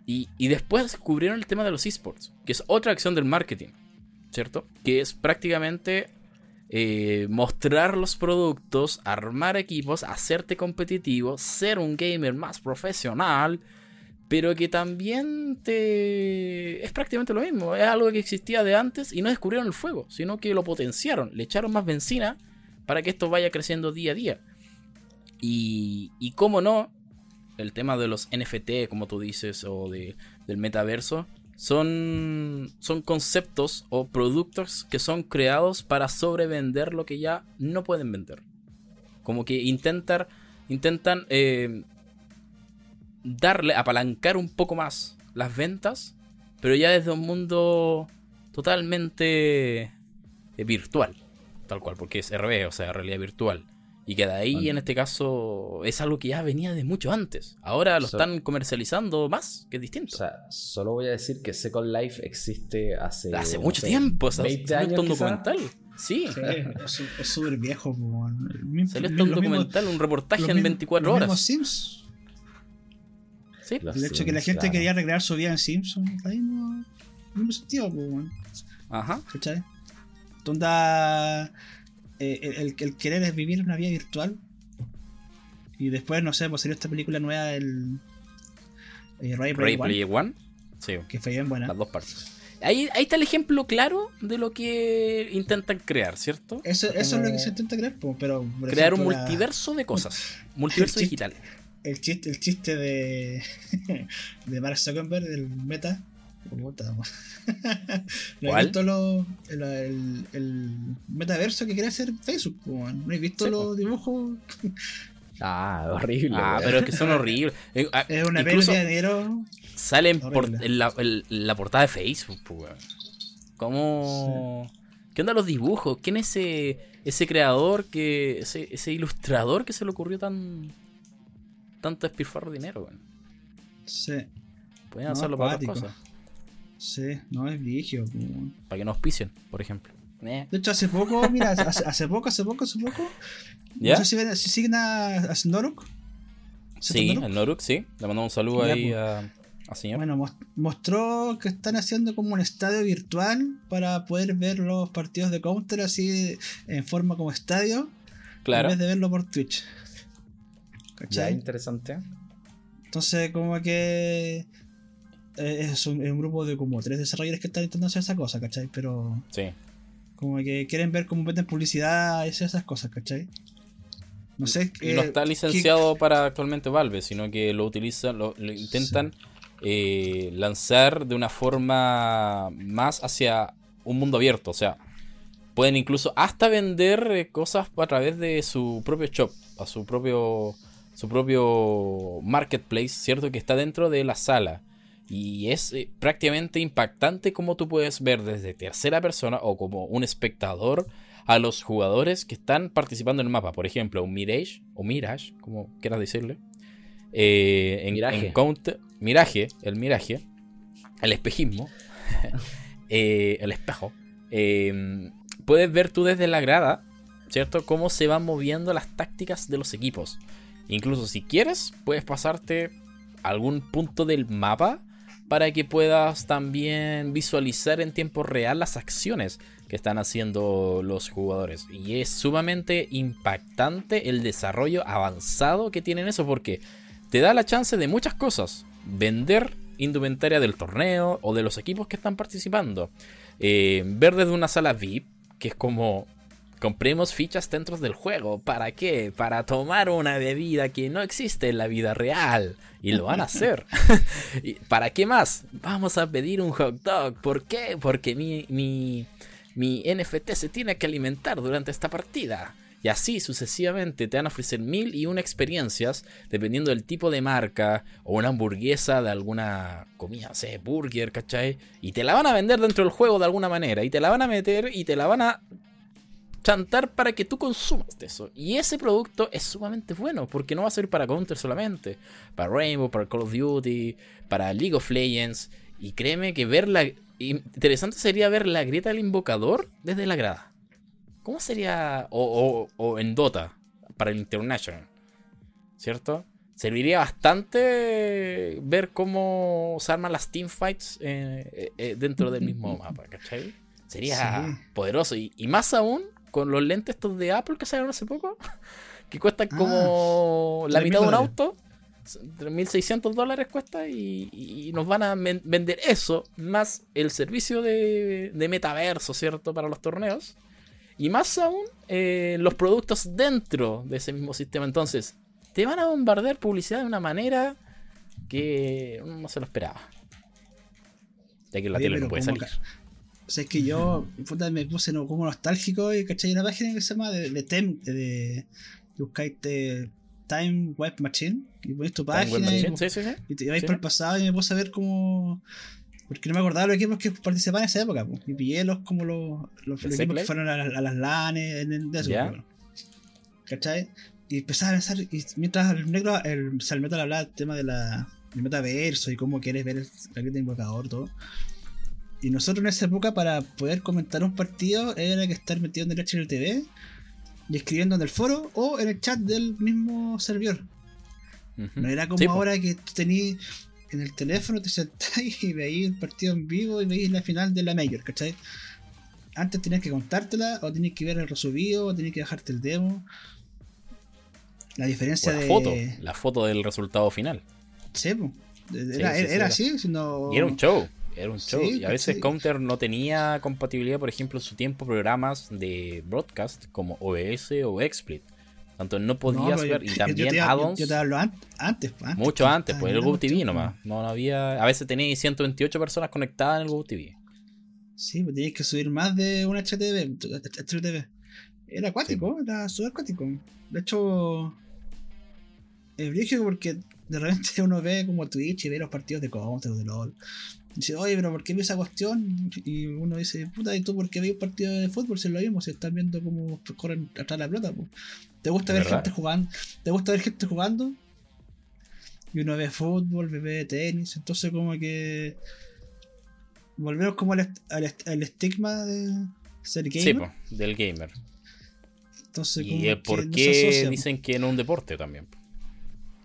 Y, después descubrieron el tema de los esports, que es otra acción del marketing, ¿cierto? Que es prácticamente eh, mostrar los productos, armar equipos, hacerte competitivo, ser un gamer más profesional, pero que también te... es prácticamente lo mismo, es algo que existía de antes y no descubrieron el fuego, sino que lo potenciaron, le echaron más benzina para que esto vaya creciendo día a día. Y, y cómo no, el tema de los NFT, como tú dices, o de, del metaverso, son, son conceptos o productos que son creados para sobrevender lo que ya no pueden vender. Como que intentar, intentan eh, darle, apalancar un poco más las ventas, pero ya desde un mundo totalmente eh, virtual, tal cual, porque es RB, o sea, realidad virtual. Y que de ahí, en este caso, es algo que ya venía de mucho antes. Ahora lo So- están comercializando más, que es distinto. O sea, solo voy a decir que Second Life existe hace. Hace no mucho sé, tiempo, o sea, 20 salió años. un quizá. documental. Sí, Sí, es súper viejo, mismo- salió hasta un documental, un reportaje en mismos- 24 los horas. Sims. Sí, Los El hecho de que la Sims, gente claro. quería recrear su vida en Sims, ahí no. No me weón. ajá. ¿Cachai? Donde eh, el, el- querer es vivir una vida virtual. Y después, no sé, pues salió esta película nueva, el. Eh, Ray Ray One, Player One. Sí, que fue bien buena. las dos partes. Ahí, ahí está el ejemplo claro de lo que intentan crear, ¿cierto? Eso, eso es lo que se intenta crear, pero. Crear un la- multiverso de cosas. [laughs] Multiverso El digital. el chiste, el chiste de, [laughs] de Mark Zuckerberg, del meta. Puta. ¿No [laughs] ¿Cuál? he visto lo- el, el- el metaverso que quería hacer Facebook? ¿No he visto Sí, los dibujos? Ah, [laughs] horrible. Ah, pero es que son horribles. [laughs] Eh, ah, Es una incluso pérdida de dinero. salen por, en, la, en la portada de Facebook, weón. ¿Cómo. ¿Qué onda los dibujos? ¿Quién es ese, ese creador, que ese, ese ilustrador que se le ocurrió tan. tanto despilfarro de dinero, weón? Sí, Pueden No, hacerlo para otras cosas. Sí, no es vigio. Para que nos auspicien, por ejemplo. Eh. De hecho, hace poco, mira, hace, hace poco, hace poco, hace poco. [laughs] ¿Ya? No sé si, siguen a, a Snoruk. Sí, Snoruk. el Noruk, sí. Le mandamos un saludo Ya, ahí a, Así es. Bueno, mos- mostró que están haciendo como un estadio virtual para poder ver los partidos de Counter así en forma como estadio, claro. en vez de verlo por Twitch. Ya, ¿Cachai? interesante. Entonces, como que es un, es un grupo de como tres desarrolladores que están intentando hacer esa cosa, ¿cachai? Pero Sí. como que quieren ver cómo venden publicidad y esas cosas, ¿cachai? No sé. Y no eh, está licenciado para actualmente Valve, sino que lo utilizan, lo, lo intentan eh, lanzar de una forma más hacia un mundo abierto. O sea, pueden incluso hasta vender eh, cosas a través de su propio shop, a su propio su propio marketplace, ¿cierto? Que está dentro de la sala. Y es eh, prácticamente impactante como tú puedes ver desde tercera persona o como un espectador a los jugadores que están participando en el mapa. Por ejemplo, un Mirage, o Mirage, como quieras decirle. Eh, en, Miraje. en Counter- Miraje, el Miraje, el espejismo, [laughs] eh, el espejo. puedes ver tú desde la grada, ¿cierto? Cómo se van moviendo las tácticas de los equipos. Incluso si quieres, puedes pasarte algún punto del mapa para que puedas también visualizar en tiempo real las acciones que están haciendo los jugadores. Y es sumamente impactante el desarrollo avanzado que tienen eso porque te da la chance de muchas cosas. Vender indumentaria del torneo o de los equipos que están participando. Eh, ver desde una sala VIP, que es como compremos fichas dentro del juego. ¿Para qué? Para tomar una bebida que no existe en la vida real. Y lo van a hacer. [laughs] ¿Y ¿Para qué más? Vamos a pedir un hot dog. ¿Por qué? Porque mi, mi, mi NFT se tiene que alimentar durante esta partida. Y así sucesivamente te van a ofrecer mil y una experiencias dependiendo del tipo de marca o una hamburguesa de alguna comida, no sé, burger, ¿cachai? Y te la van a vender dentro del juego de alguna manera y te la van a meter y te la van a chantar para que tú consumas de eso. Y ese producto es sumamente bueno porque no va a ser para Counter solamente, para Rainbow, para Call of Duty, para League of Legends. Y créeme que ver la... Interesante sería ver la grieta del invocador desde la grada. ¿Cómo sería? O, o- o en Dota, para el International. ¿Cierto? Serviría bastante ver cómo se arman las teamfights eh, eh, dentro del mismo [laughs] mapa, ¿cachai? Sería Sí. poderoso. Y, y más aún con los lentes estos de Apple que salieron hace poco, [laughs] que cuestan Ah, como la 3.000 mitad de un auto. 3.600 dólares cuesta y, y nos van a vender eso más el servicio de, de metaverso, ¿cierto? Para los torneos. Y más aún eh, los productos dentro de ese mismo sistema. Entonces, te van a bombardear publicidad de una manera que uno no se lo esperaba. Ya que la Oye, tele no puede ¿cómo salir. O sea, es que yo puta, me puse no, como nostálgico y cachai una página que se llama de, de, Tem- de, buscáis Time Web Machine y ponéis tu página y, Machine, sí, sí, sí. y te vais por el pasado y me puse a ver cómo porque no me acordaba de los equipos que participaban en esa época po. y pillé los como los, los, ¿El los equipos que fueron a, las- a las LANes en el de eso, bueno. ¿cachai? y empezaba a pensar y mientras el negro el, o sea, el metal hablaba del tema de la del metaverso y cómo quieres ver el, que invocador todo y nosotros en esa época para poder comentar un partido era que estar metido en el HLTV y escribiendo en el foro o en el chat del mismo servidor. No era como Sí, po. ahora que tú tenías en el teléfono, te sentáis [laughs] y veías el partido en vivo y veías la final de la Major, ¿cachai? Antes tenías que contártela, o tenías que ver el resubido, o tenías que bajarte el demo. La O diferencia la de. foto, la foto del resultado final. Sí, po. Era, Sí, sí, era- sí, era era. así, sino. Y era un show. Era un Sí, show. y a veces. Counter no tenía compatibilidad, por ejemplo, en su tiempo, programas de broadcast como OBS o XSplit. Tanto no podías ver. yo- Y también add-ons. Yo te hablo an- antes, antes. Mucho po. antes, Ah, pues el GoTV cuestión, nomás. No, no había. A veces tenéis 128 personas conectadas en el GoTV. Sí, pues tenías que subir más de un HTV. HTV. Era acuático, era súper acuático. De hecho, es brígido porque de repente [laughs] uno ve como Twitch y ve los partidos de Counter o de LOL. Y dice, oye, pero ¿por qué vi esa cuestión? Y uno dice, puta, ¿y tú por qué vi un partido de fútbol? Si es lo mismo, si están viendo cómo corren atrás la pelota. pues. ¿Te gusta ver ¿Verdad? gente jugando? ¿Te gusta ver gente jugando? Y uno ve fútbol, ve tenis, entonces como que volvemos como al, est- al, est- al estigma de ser gamer. Sí, pues, del gamer. Entonces, como Y por qué dicen que no es un deporte también. po.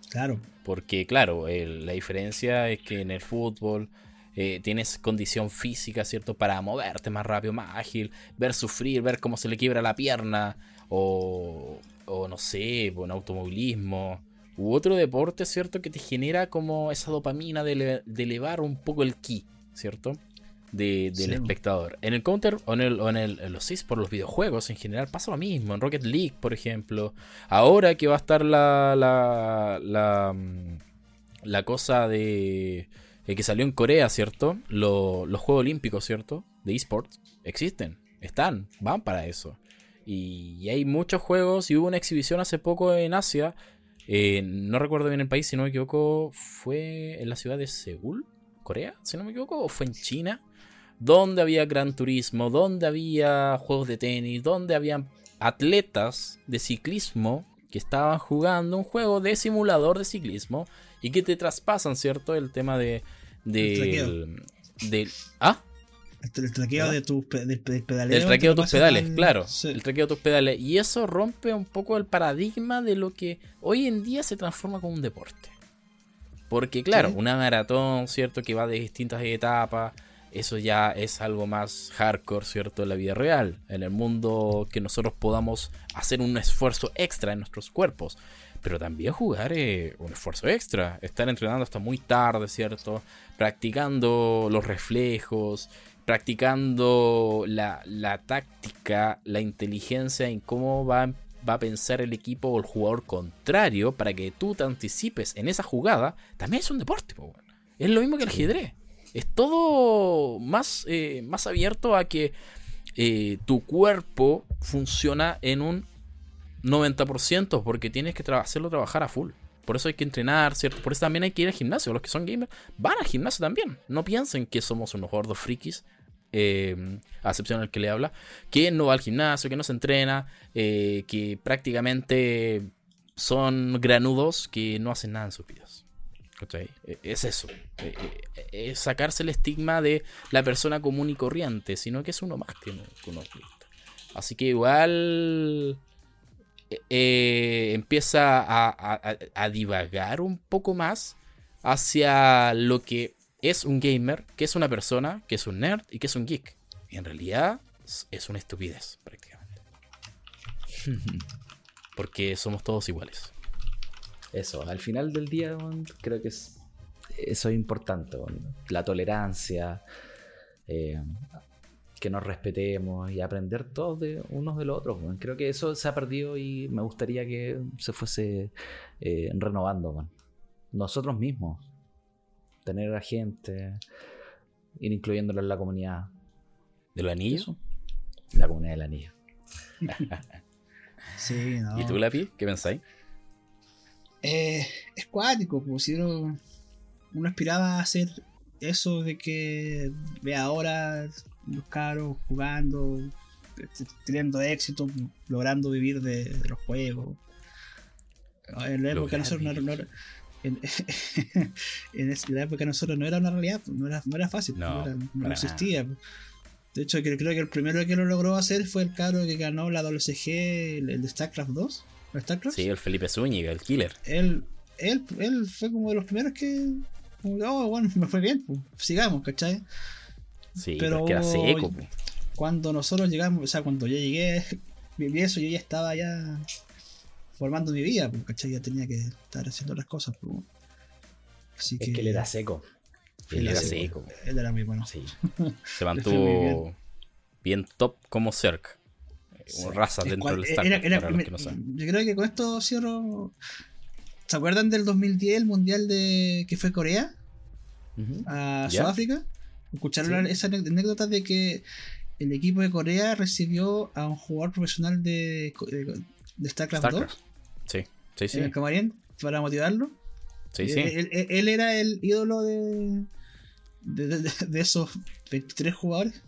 Claro. Porque, claro, la diferencia es que en el fútbol eh, tienes condición física, ¿cierto? Para moverte más rápido, más ágil, ver sufrir, ver cómo se le quiebra la pierna, o, o no sé, en automovilismo, u otro deporte, ¿cierto? Que te genera como esa dopamina de, de elevar un poco el ki, ¿cierto? De- del Sí. espectador. En el Counter o en, el, o en, el- en los esports, los videojuegos en general pasa lo mismo. En Rocket League, por ejemplo. Ahora que va a estar la, la, la, mm, la cosa de eh, que salió en Corea, ¿cierto? Lo- los Juegos Olímpicos, ¿cierto? De esports existen, están, van para eso. Y, y hay muchos juegos y hubo una exhibición hace poco en Asia. eh, no recuerdo bien el país, si no me equivoco, fue en la ciudad de Seúl, Corea, si no me equivoco, o fue en China, donde había gran turismo, donde había juegos de tenis, donde habían atletas de ciclismo que estaban jugando un juego de simulador de ciclismo y que te traspasan, ¿cierto? El tema de... El traqueo. Del, ¿Ah? El, el traqueo de tus del, del pedaleo. El traqueo de tus pedales, al- claro. Sí. El traqueo de tus pedales. Y eso rompe un poco el paradigma de lo que hoy en día se transforma como un deporte. Porque, claro, Sí. una maratón, ¿cierto? Que va de distintas etapas. Eso ya es algo más hardcore, ¿cierto? En la vida real. En el mundo que nosotros podamos hacer un esfuerzo extra en nuestros cuerpos. Pero también jugar es un esfuerzo extra. Estar entrenando hasta muy tarde, ¿cierto? Practicando los reflejos. Practicando la, la táctica, la inteligencia en cómo va, va a pensar el equipo o el jugador contrario para que tú te anticipes en esa jugada. También es un deporte, po, weón. Es lo mismo que el ajedrez. Es todo más, eh, más abierto a que eh, tu cuerpo funciona en un 90% porque tienes que hacerlo trabajar a full. Por eso hay que entrenar, ¿cierto? Por eso también hay que ir al gimnasio. Los que son gamers van al gimnasio también. No piensen que somos unos gordos frikis, eh, a excepción del que le habla, que no va al gimnasio, que no se entrena, eh, que prácticamente son granudos que no hacen nada en sus vidas. Eh, Es eso. Eh, eh, Es sacarse el estigma de la persona común y corriente, sino que es uno más que es listo. Así que igual empieza a, a- divagar un poco más hacia lo que es un gamer, que es una persona, que es un nerd y que es un geek. Y en realidad es una estupidez, prácticamente. [laughs] Porque somos todos iguales. Eso, al final del día, creo que es, eso es importante, la tolerancia, eh, que nos respetemos y aprender todos de unos de los otros. Creo que eso se ha perdido y me gustaría que se fuese eh, renovando. Nosotros mismos, tener a gente, ir incluyéndolo en la comunidad. ¿Del anillo? Eso, la comunidad del anillo. [laughs] Sí, no. ¿Y tú, Lapi? ¿Qué pensáis? Eh, es cuático, pues si uno, uno aspiraba a hacer eso de que ve ahora los caros jugando, t- teniendo éxito, logrando vivir de, de los juegos. En la época nosotros no, era- no era- en, [laughs] en es- la época nosotros no era una realidad, pues, no era, no era fácil, No, no, era- no para existía. pues. De hecho, creo que el primero que lo logró hacer fue el cabro que ganó la WCG, el, el de StarCraft 2. ¿O StarCraft? Sí, el Felipe Zúñiga, el killer. él, él, él fue como de los primeros que. oh, bueno, [laughs] me fue bien, pues, sigamos, ¿cachai? Sí, Pero- pero que era seco. po. Cuando nosotros llegamos, o sea, cuando yo llegué, [laughs] viví eso, yo ya estaba ya formando mi vida, pues, ¿cachai? Ya tenía que estar haciendo las cosas, pues. Así Es que, que él era seco. Él era seco. él era muy bueno. Sí. [laughs] Se mantuvo bien top como Zerg. Eh, Sí. Raza Es dentro cual- del StarCraft, era- para los que no saben. Yo creo que con esto cierro. ¿Se acuerdan del 2010, el mundial de que fue Corea? A. Sudáfrica. ¿Escucharon Sí. esa anécdota de que el equipo de Corea recibió a un jugador profesional de, de, de StarCraft, StarCraft. Sí, sí, 2 sí. en el camarín para motivarlo? Sí, Eh, sí. Él, él- él era el ídolo de, de, de- de esos 23 jugadores.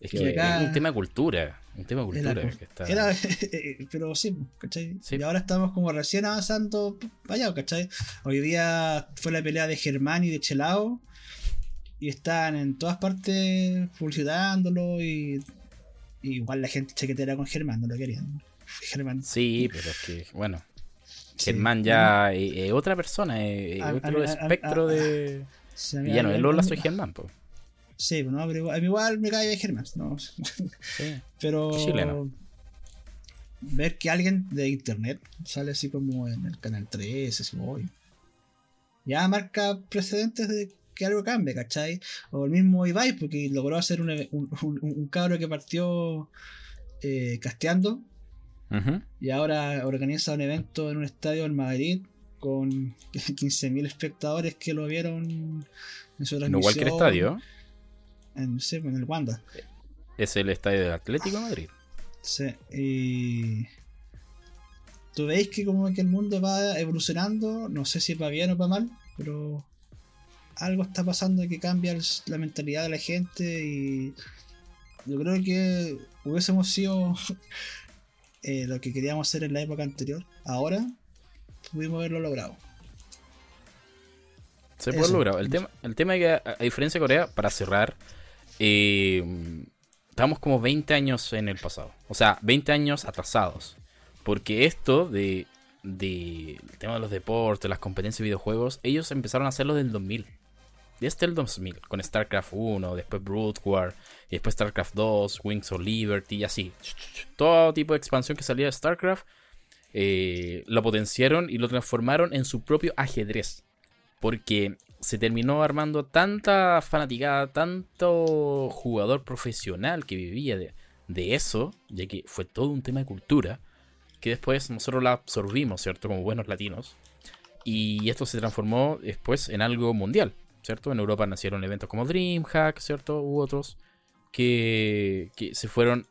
Es que que acá- es un tema de cultura. Un tema de Era, que está... era- [laughs] pero sí, ¿cachai? Sí. Y ahora estamos como recién avanzando para allá, ¿cachai? Hoy día fue la pelea de Germán y de Chelao. Y están en todas partes publicitándolo y, y igual la gente chaquetera con Germán, no lo querían. Germán. Sí, pero es que, bueno. Sí. Germán ya es otra persona, es otro a- espectro a- de. A ya no es Lola, soy Germán, po. Sí, no, pero igual, igual me cae Germán. No, Sí. [laughs] pero. Chileno. Ver que alguien de internet sale así como en el canal 13, así hoy. Ya marca precedentes de que algo cambie, ¿cachai? O el mismo Ibai, porque logró hacer un, un, un- un cabro que partió eh, casteando y ahora organiza un evento en un estadio en Madrid con 15.000 espectadores que lo vieron en su transmisión. No cualquier estadio, En, sí, en el Wanda. es el estadio del Atlético de Madrid. Sí, y tú veis que como que el mundo va evolucionando, no sé si para bien o para mal, pero algo está pasando que cambia la mentalidad de la gente y yo creo que hubiésemos sido [laughs] eh, lo que queríamos hacer en la época anterior. Ahora pudimos haberlo logrado. Se puede Eso. lograr. El tema, el tema es que, a, a diferencia de Corea, para cerrar, eh, estamos como 20 años en el pasado. O sea, 20 años atrasados. Porque esto de, de el tema de los deportes, las competencias de videojuegos, ellos empezaron a hacerlo del 2000. Desde el 2000, con StarCraft 1, después Brood War, y después StarCraft 2, Wings of Liberty, y así. Todo tipo de expansión que salía de StarCraft, eh, lo potenciaron y lo transformaron en su propio ajedrez porque se terminó armando tanta fanaticada, tanto jugador profesional que vivía de, eso, ya que fue todo un tema de cultura, que después nosotros la absorbimos, ¿cierto? Como buenos latinos. Y esto se transformó después en algo mundial, ¿cierto? En Europa nacieron eventos como DreamHack, ¿cierto? U otros que, que se fueron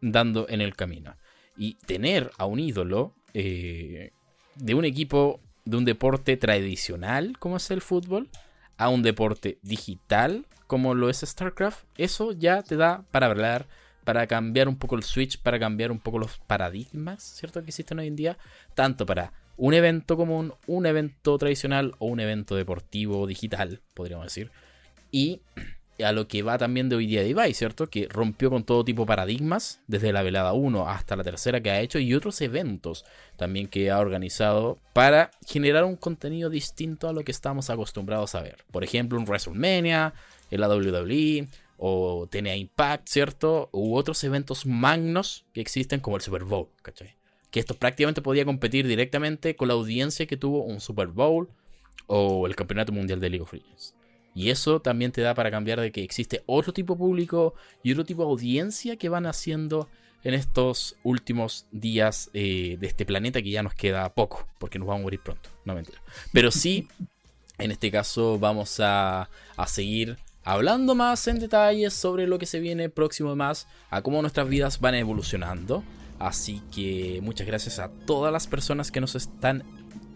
dando en el camino. Y tener a un ídolo eh, de un equipo de un deporte tradicional como es el fútbol a un deporte digital como lo es StarCraft, eso ya te da para hablar, para cambiar un poco el switch, para cambiar un poco los paradigmas, ¿cierto? Que existen hoy en día, tanto para un evento común, un evento tradicional o un evento deportivo digital, podríamos decir. Y a lo que va también de hoy día de Ibai, ¿cierto? Que rompió con todo tipo de paradigmas, desde la velada 1 hasta la tercera que ha hecho y otros eventos también que ha organizado para generar un contenido distinto a lo que estamos acostumbrados a ver. Por ejemplo, un WrestleMania, en la WWE o TNA Impact, ¿cierto? U otros eventos magnos que existen como el Super Bowl, ¿cachai? Que esto prácticamente podía competir directamente con la audiencia que tuvo un Super Bowl o el Campeonato Mundial de League of Legends. Y eso también te da para cambiar de que existe otro tipo de público y otro tipo de audiencia que van haciendo en estos últimos días eh, de este planeta que ya nos queda poco, porque nos vamos a morir pronto, no mentira. Pero sí, [laughs] en este caso vamos a, a seguir hablando más en detalles sobre lo que se viene próximo más, a cómo nuestras vidas van evolucionando. Así que muchas gracias a todas las personas que nos están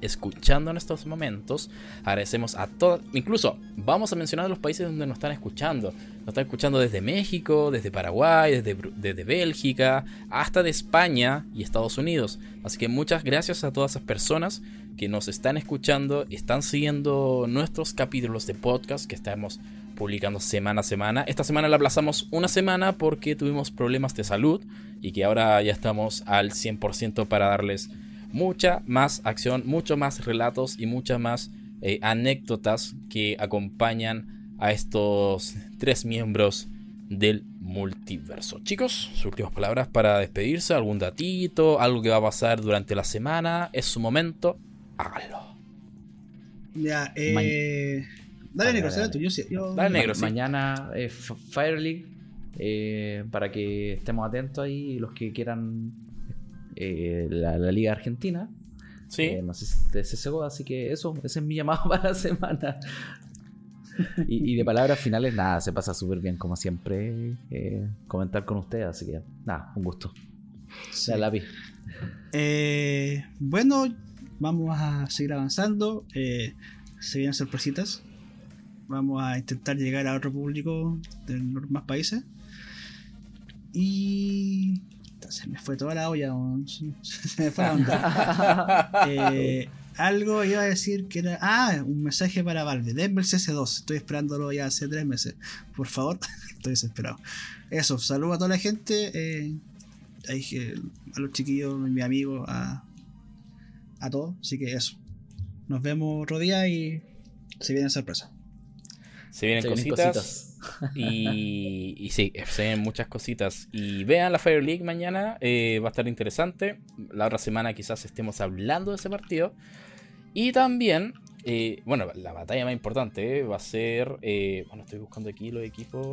escuchando en estos momentos. Agradecemos a todas, incluso vamos a mencionar los países donde nos están escuchando. Nos están escuchando desde México, desde Paraguay, desde, desde Bélgica, hasta de España y Estados Unidos. Así que muchas gracias a todas esas personas que nos están escuchando, están siguiendo nuestros capítulos de podcast que estamos publicando semana a semana. Esta semana la aplazamos una semana porque tuvimos problemas de salud y que ahora ya estamos al 100% para darles mucha más acción, mucho más relatos y muchas más eh, anécdotas que acompañan a estos tres miembros del multiverso. Chicos, sus últimas palabras para despedirse, algún datito, algo que va a pasar durante la semana, es su momento, háganlo. Ya, eh. Dale, negro, dale, será dale. tú. Yo, Dale, negro. Ma- sí. Mañana F- Fire League. eh, para que estemos atentos ahí los que quieran eh, la, la Liga Argentina. Sí, Eh, no sé si de CSGO, así que eso, ese es mi llamado [laughs] para la semana. y, y de palabras finales, nada, se pasa súper bien, como siempre, eh, comentar con ustedes, así que nada, un gusto. Sí. Eh, bueno, vamos a seguir avanzando. Eh, se vienen sorpresitas. Vamos a intentar llegar a otro público de los más países. Y. Se me fue toda la olla. [laughs] Se me fue la onda. [laughs] Eh, algo iba a decir que era. Ah, un mensaje para Valve. Denme el CS2. Estoy esperándolo ya hace tres meses. Por favor, [laughs] estoy desesperado. Eso, saludo a toda la gente. eh, a los chiquillos, mi amigo, a, a todos. Así que eso. Nos vemos otro día y se viene sorpresa. Se vienen, Se vienen cositas. Y, y sí, se vienen muchas cositas. Y vean la Fire League mañana, eh, va a estar interesante. La otra semana quizás estemos hablando de ese partido. Y también, eh, bueno, la batalla más importante eh, va a ser. eh, bueno, estoy buscando aquí los equipos.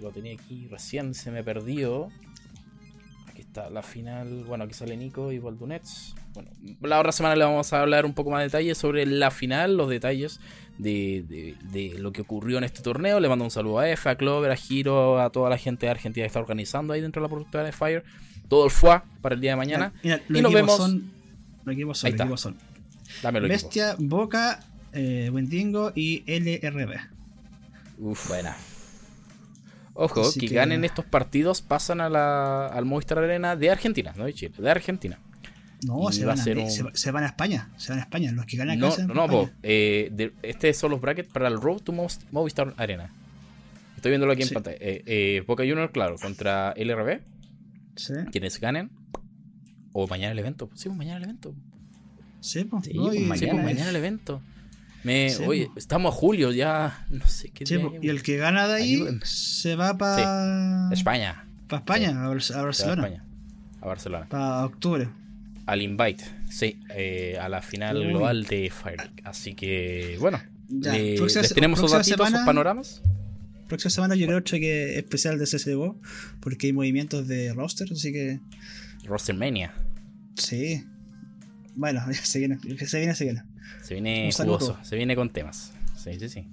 lo tenía aquí recién, se me perdió. Aquí está la final. Bueno, aquí sale Nico y Waldunets. Bueno, la otra semana le vamos a hablar un poco más de detalles sobre la final, los detalles de, de- de lo que ocurrió en este torneo. Le mando un saludo a F, a Clover, a Giro, a toda la gente de Argentina que está organizando ahí dentro de la productora de Fire. Todo el FUA para el día de mañana. Mira, Y los nos vemos. son. Los equipos son, Ahí los está. equipos son. Dámelo. equipo. Bestia, Boca, eh, Wendigo y LRB. Uf. Buena. Ojo, que- ganen estos partidos pasan a la, al Movistar Arena de Argentina, no de Chile, de Argentina. No, se va van, a a, ser un- se, se van a España. Se van a España. Los que ganan acá No, se van no, po, eh, de- este son los brackets para el Road to Movistar Arena. Estoy viéndolo aquí en pantalla. Eh, eh, Boca Junior, claro, contra LRB. Sí, Quienes ganen. O mañana el evento. Sí, pues mañana el evento. sí, pues, Sí, pues, Mañana pues el evento. Me, Sí, oye, estamos a julio, ya no sé qué sí, día pues, y el que gana de ahí se va para España. España, a, Barcelona. España. A Barcelona. Para octubre. Al Invite, sí, eh, a la final Uy. global de Fire. Así que, bueno, Ya, le- próxima les tenemos próxima datitos, sus semana- panoramas. Próxima semana yo creo que es especial de CSGO porque hay movimientos de roster, así que Rostermania. sí. Bueno, [laughs] se viene, se viene, se viene. Se viene jugoso, se viene con temas. Sí, sí, sí.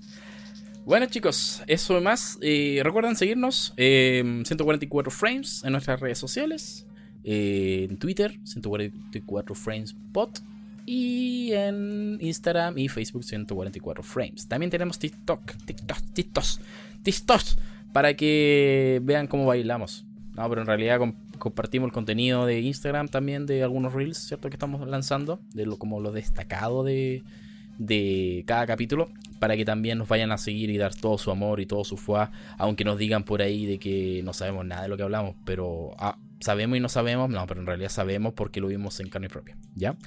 Bueno chicos, eso más. Eh, recuerden seguirnos eh, 144 frames en nuestras redes sociales. Eh, en Twitter, 144 frames pot. Y en Instagram y Facebook 144 frames. También tenemos TikTok, TikTok, TikTok, TikTok. Para que vean cómo bailamos. No, pero en realidad com- compartimos el contenido de Instagram también de algunos reels, ¿cierto? Que estamos lanzando. De lo, como lo destacado de, de cada capítulo para que también nos vayan a seguir y dar todo su amor y todo su fuá, aunque nos digan por ahí de que no sabemos nada de lo que hablamos, pero ah, sabemos y no sabemos, no, pero en realidad sabemos porque lo vimos en carne propia, ¿ya?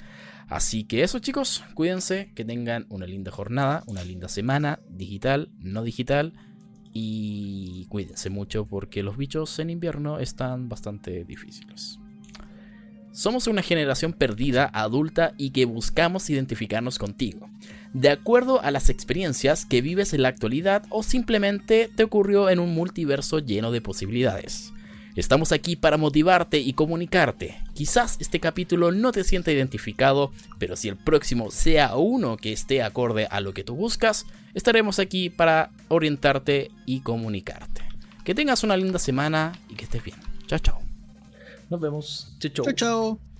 Así que eso chicos, cuídense, que tengan una linda jornada, una linda semana, digital, no digital, y cuídense mucho porque los bichos en invierno están bastante difíciles. Somos una generación perdida, adulta y que buscamos identificarnos contigo. De acuerdo a las experiencias que vives en la actualidad o simplemente te ocurrió en un multiverso lleno de posibilidades. Estamos aquí para motivarte y comunicarte. Quizás este capítulo no te sienta identificado, pero si el próximo sea uno que esté acorde a lo que tú buscas, estaremos aquí para orientarte y comunicarte. Que tengas una linda semana y que estés bien. Chao, chao. Nos vemos. Chau, chau. Chao, chao.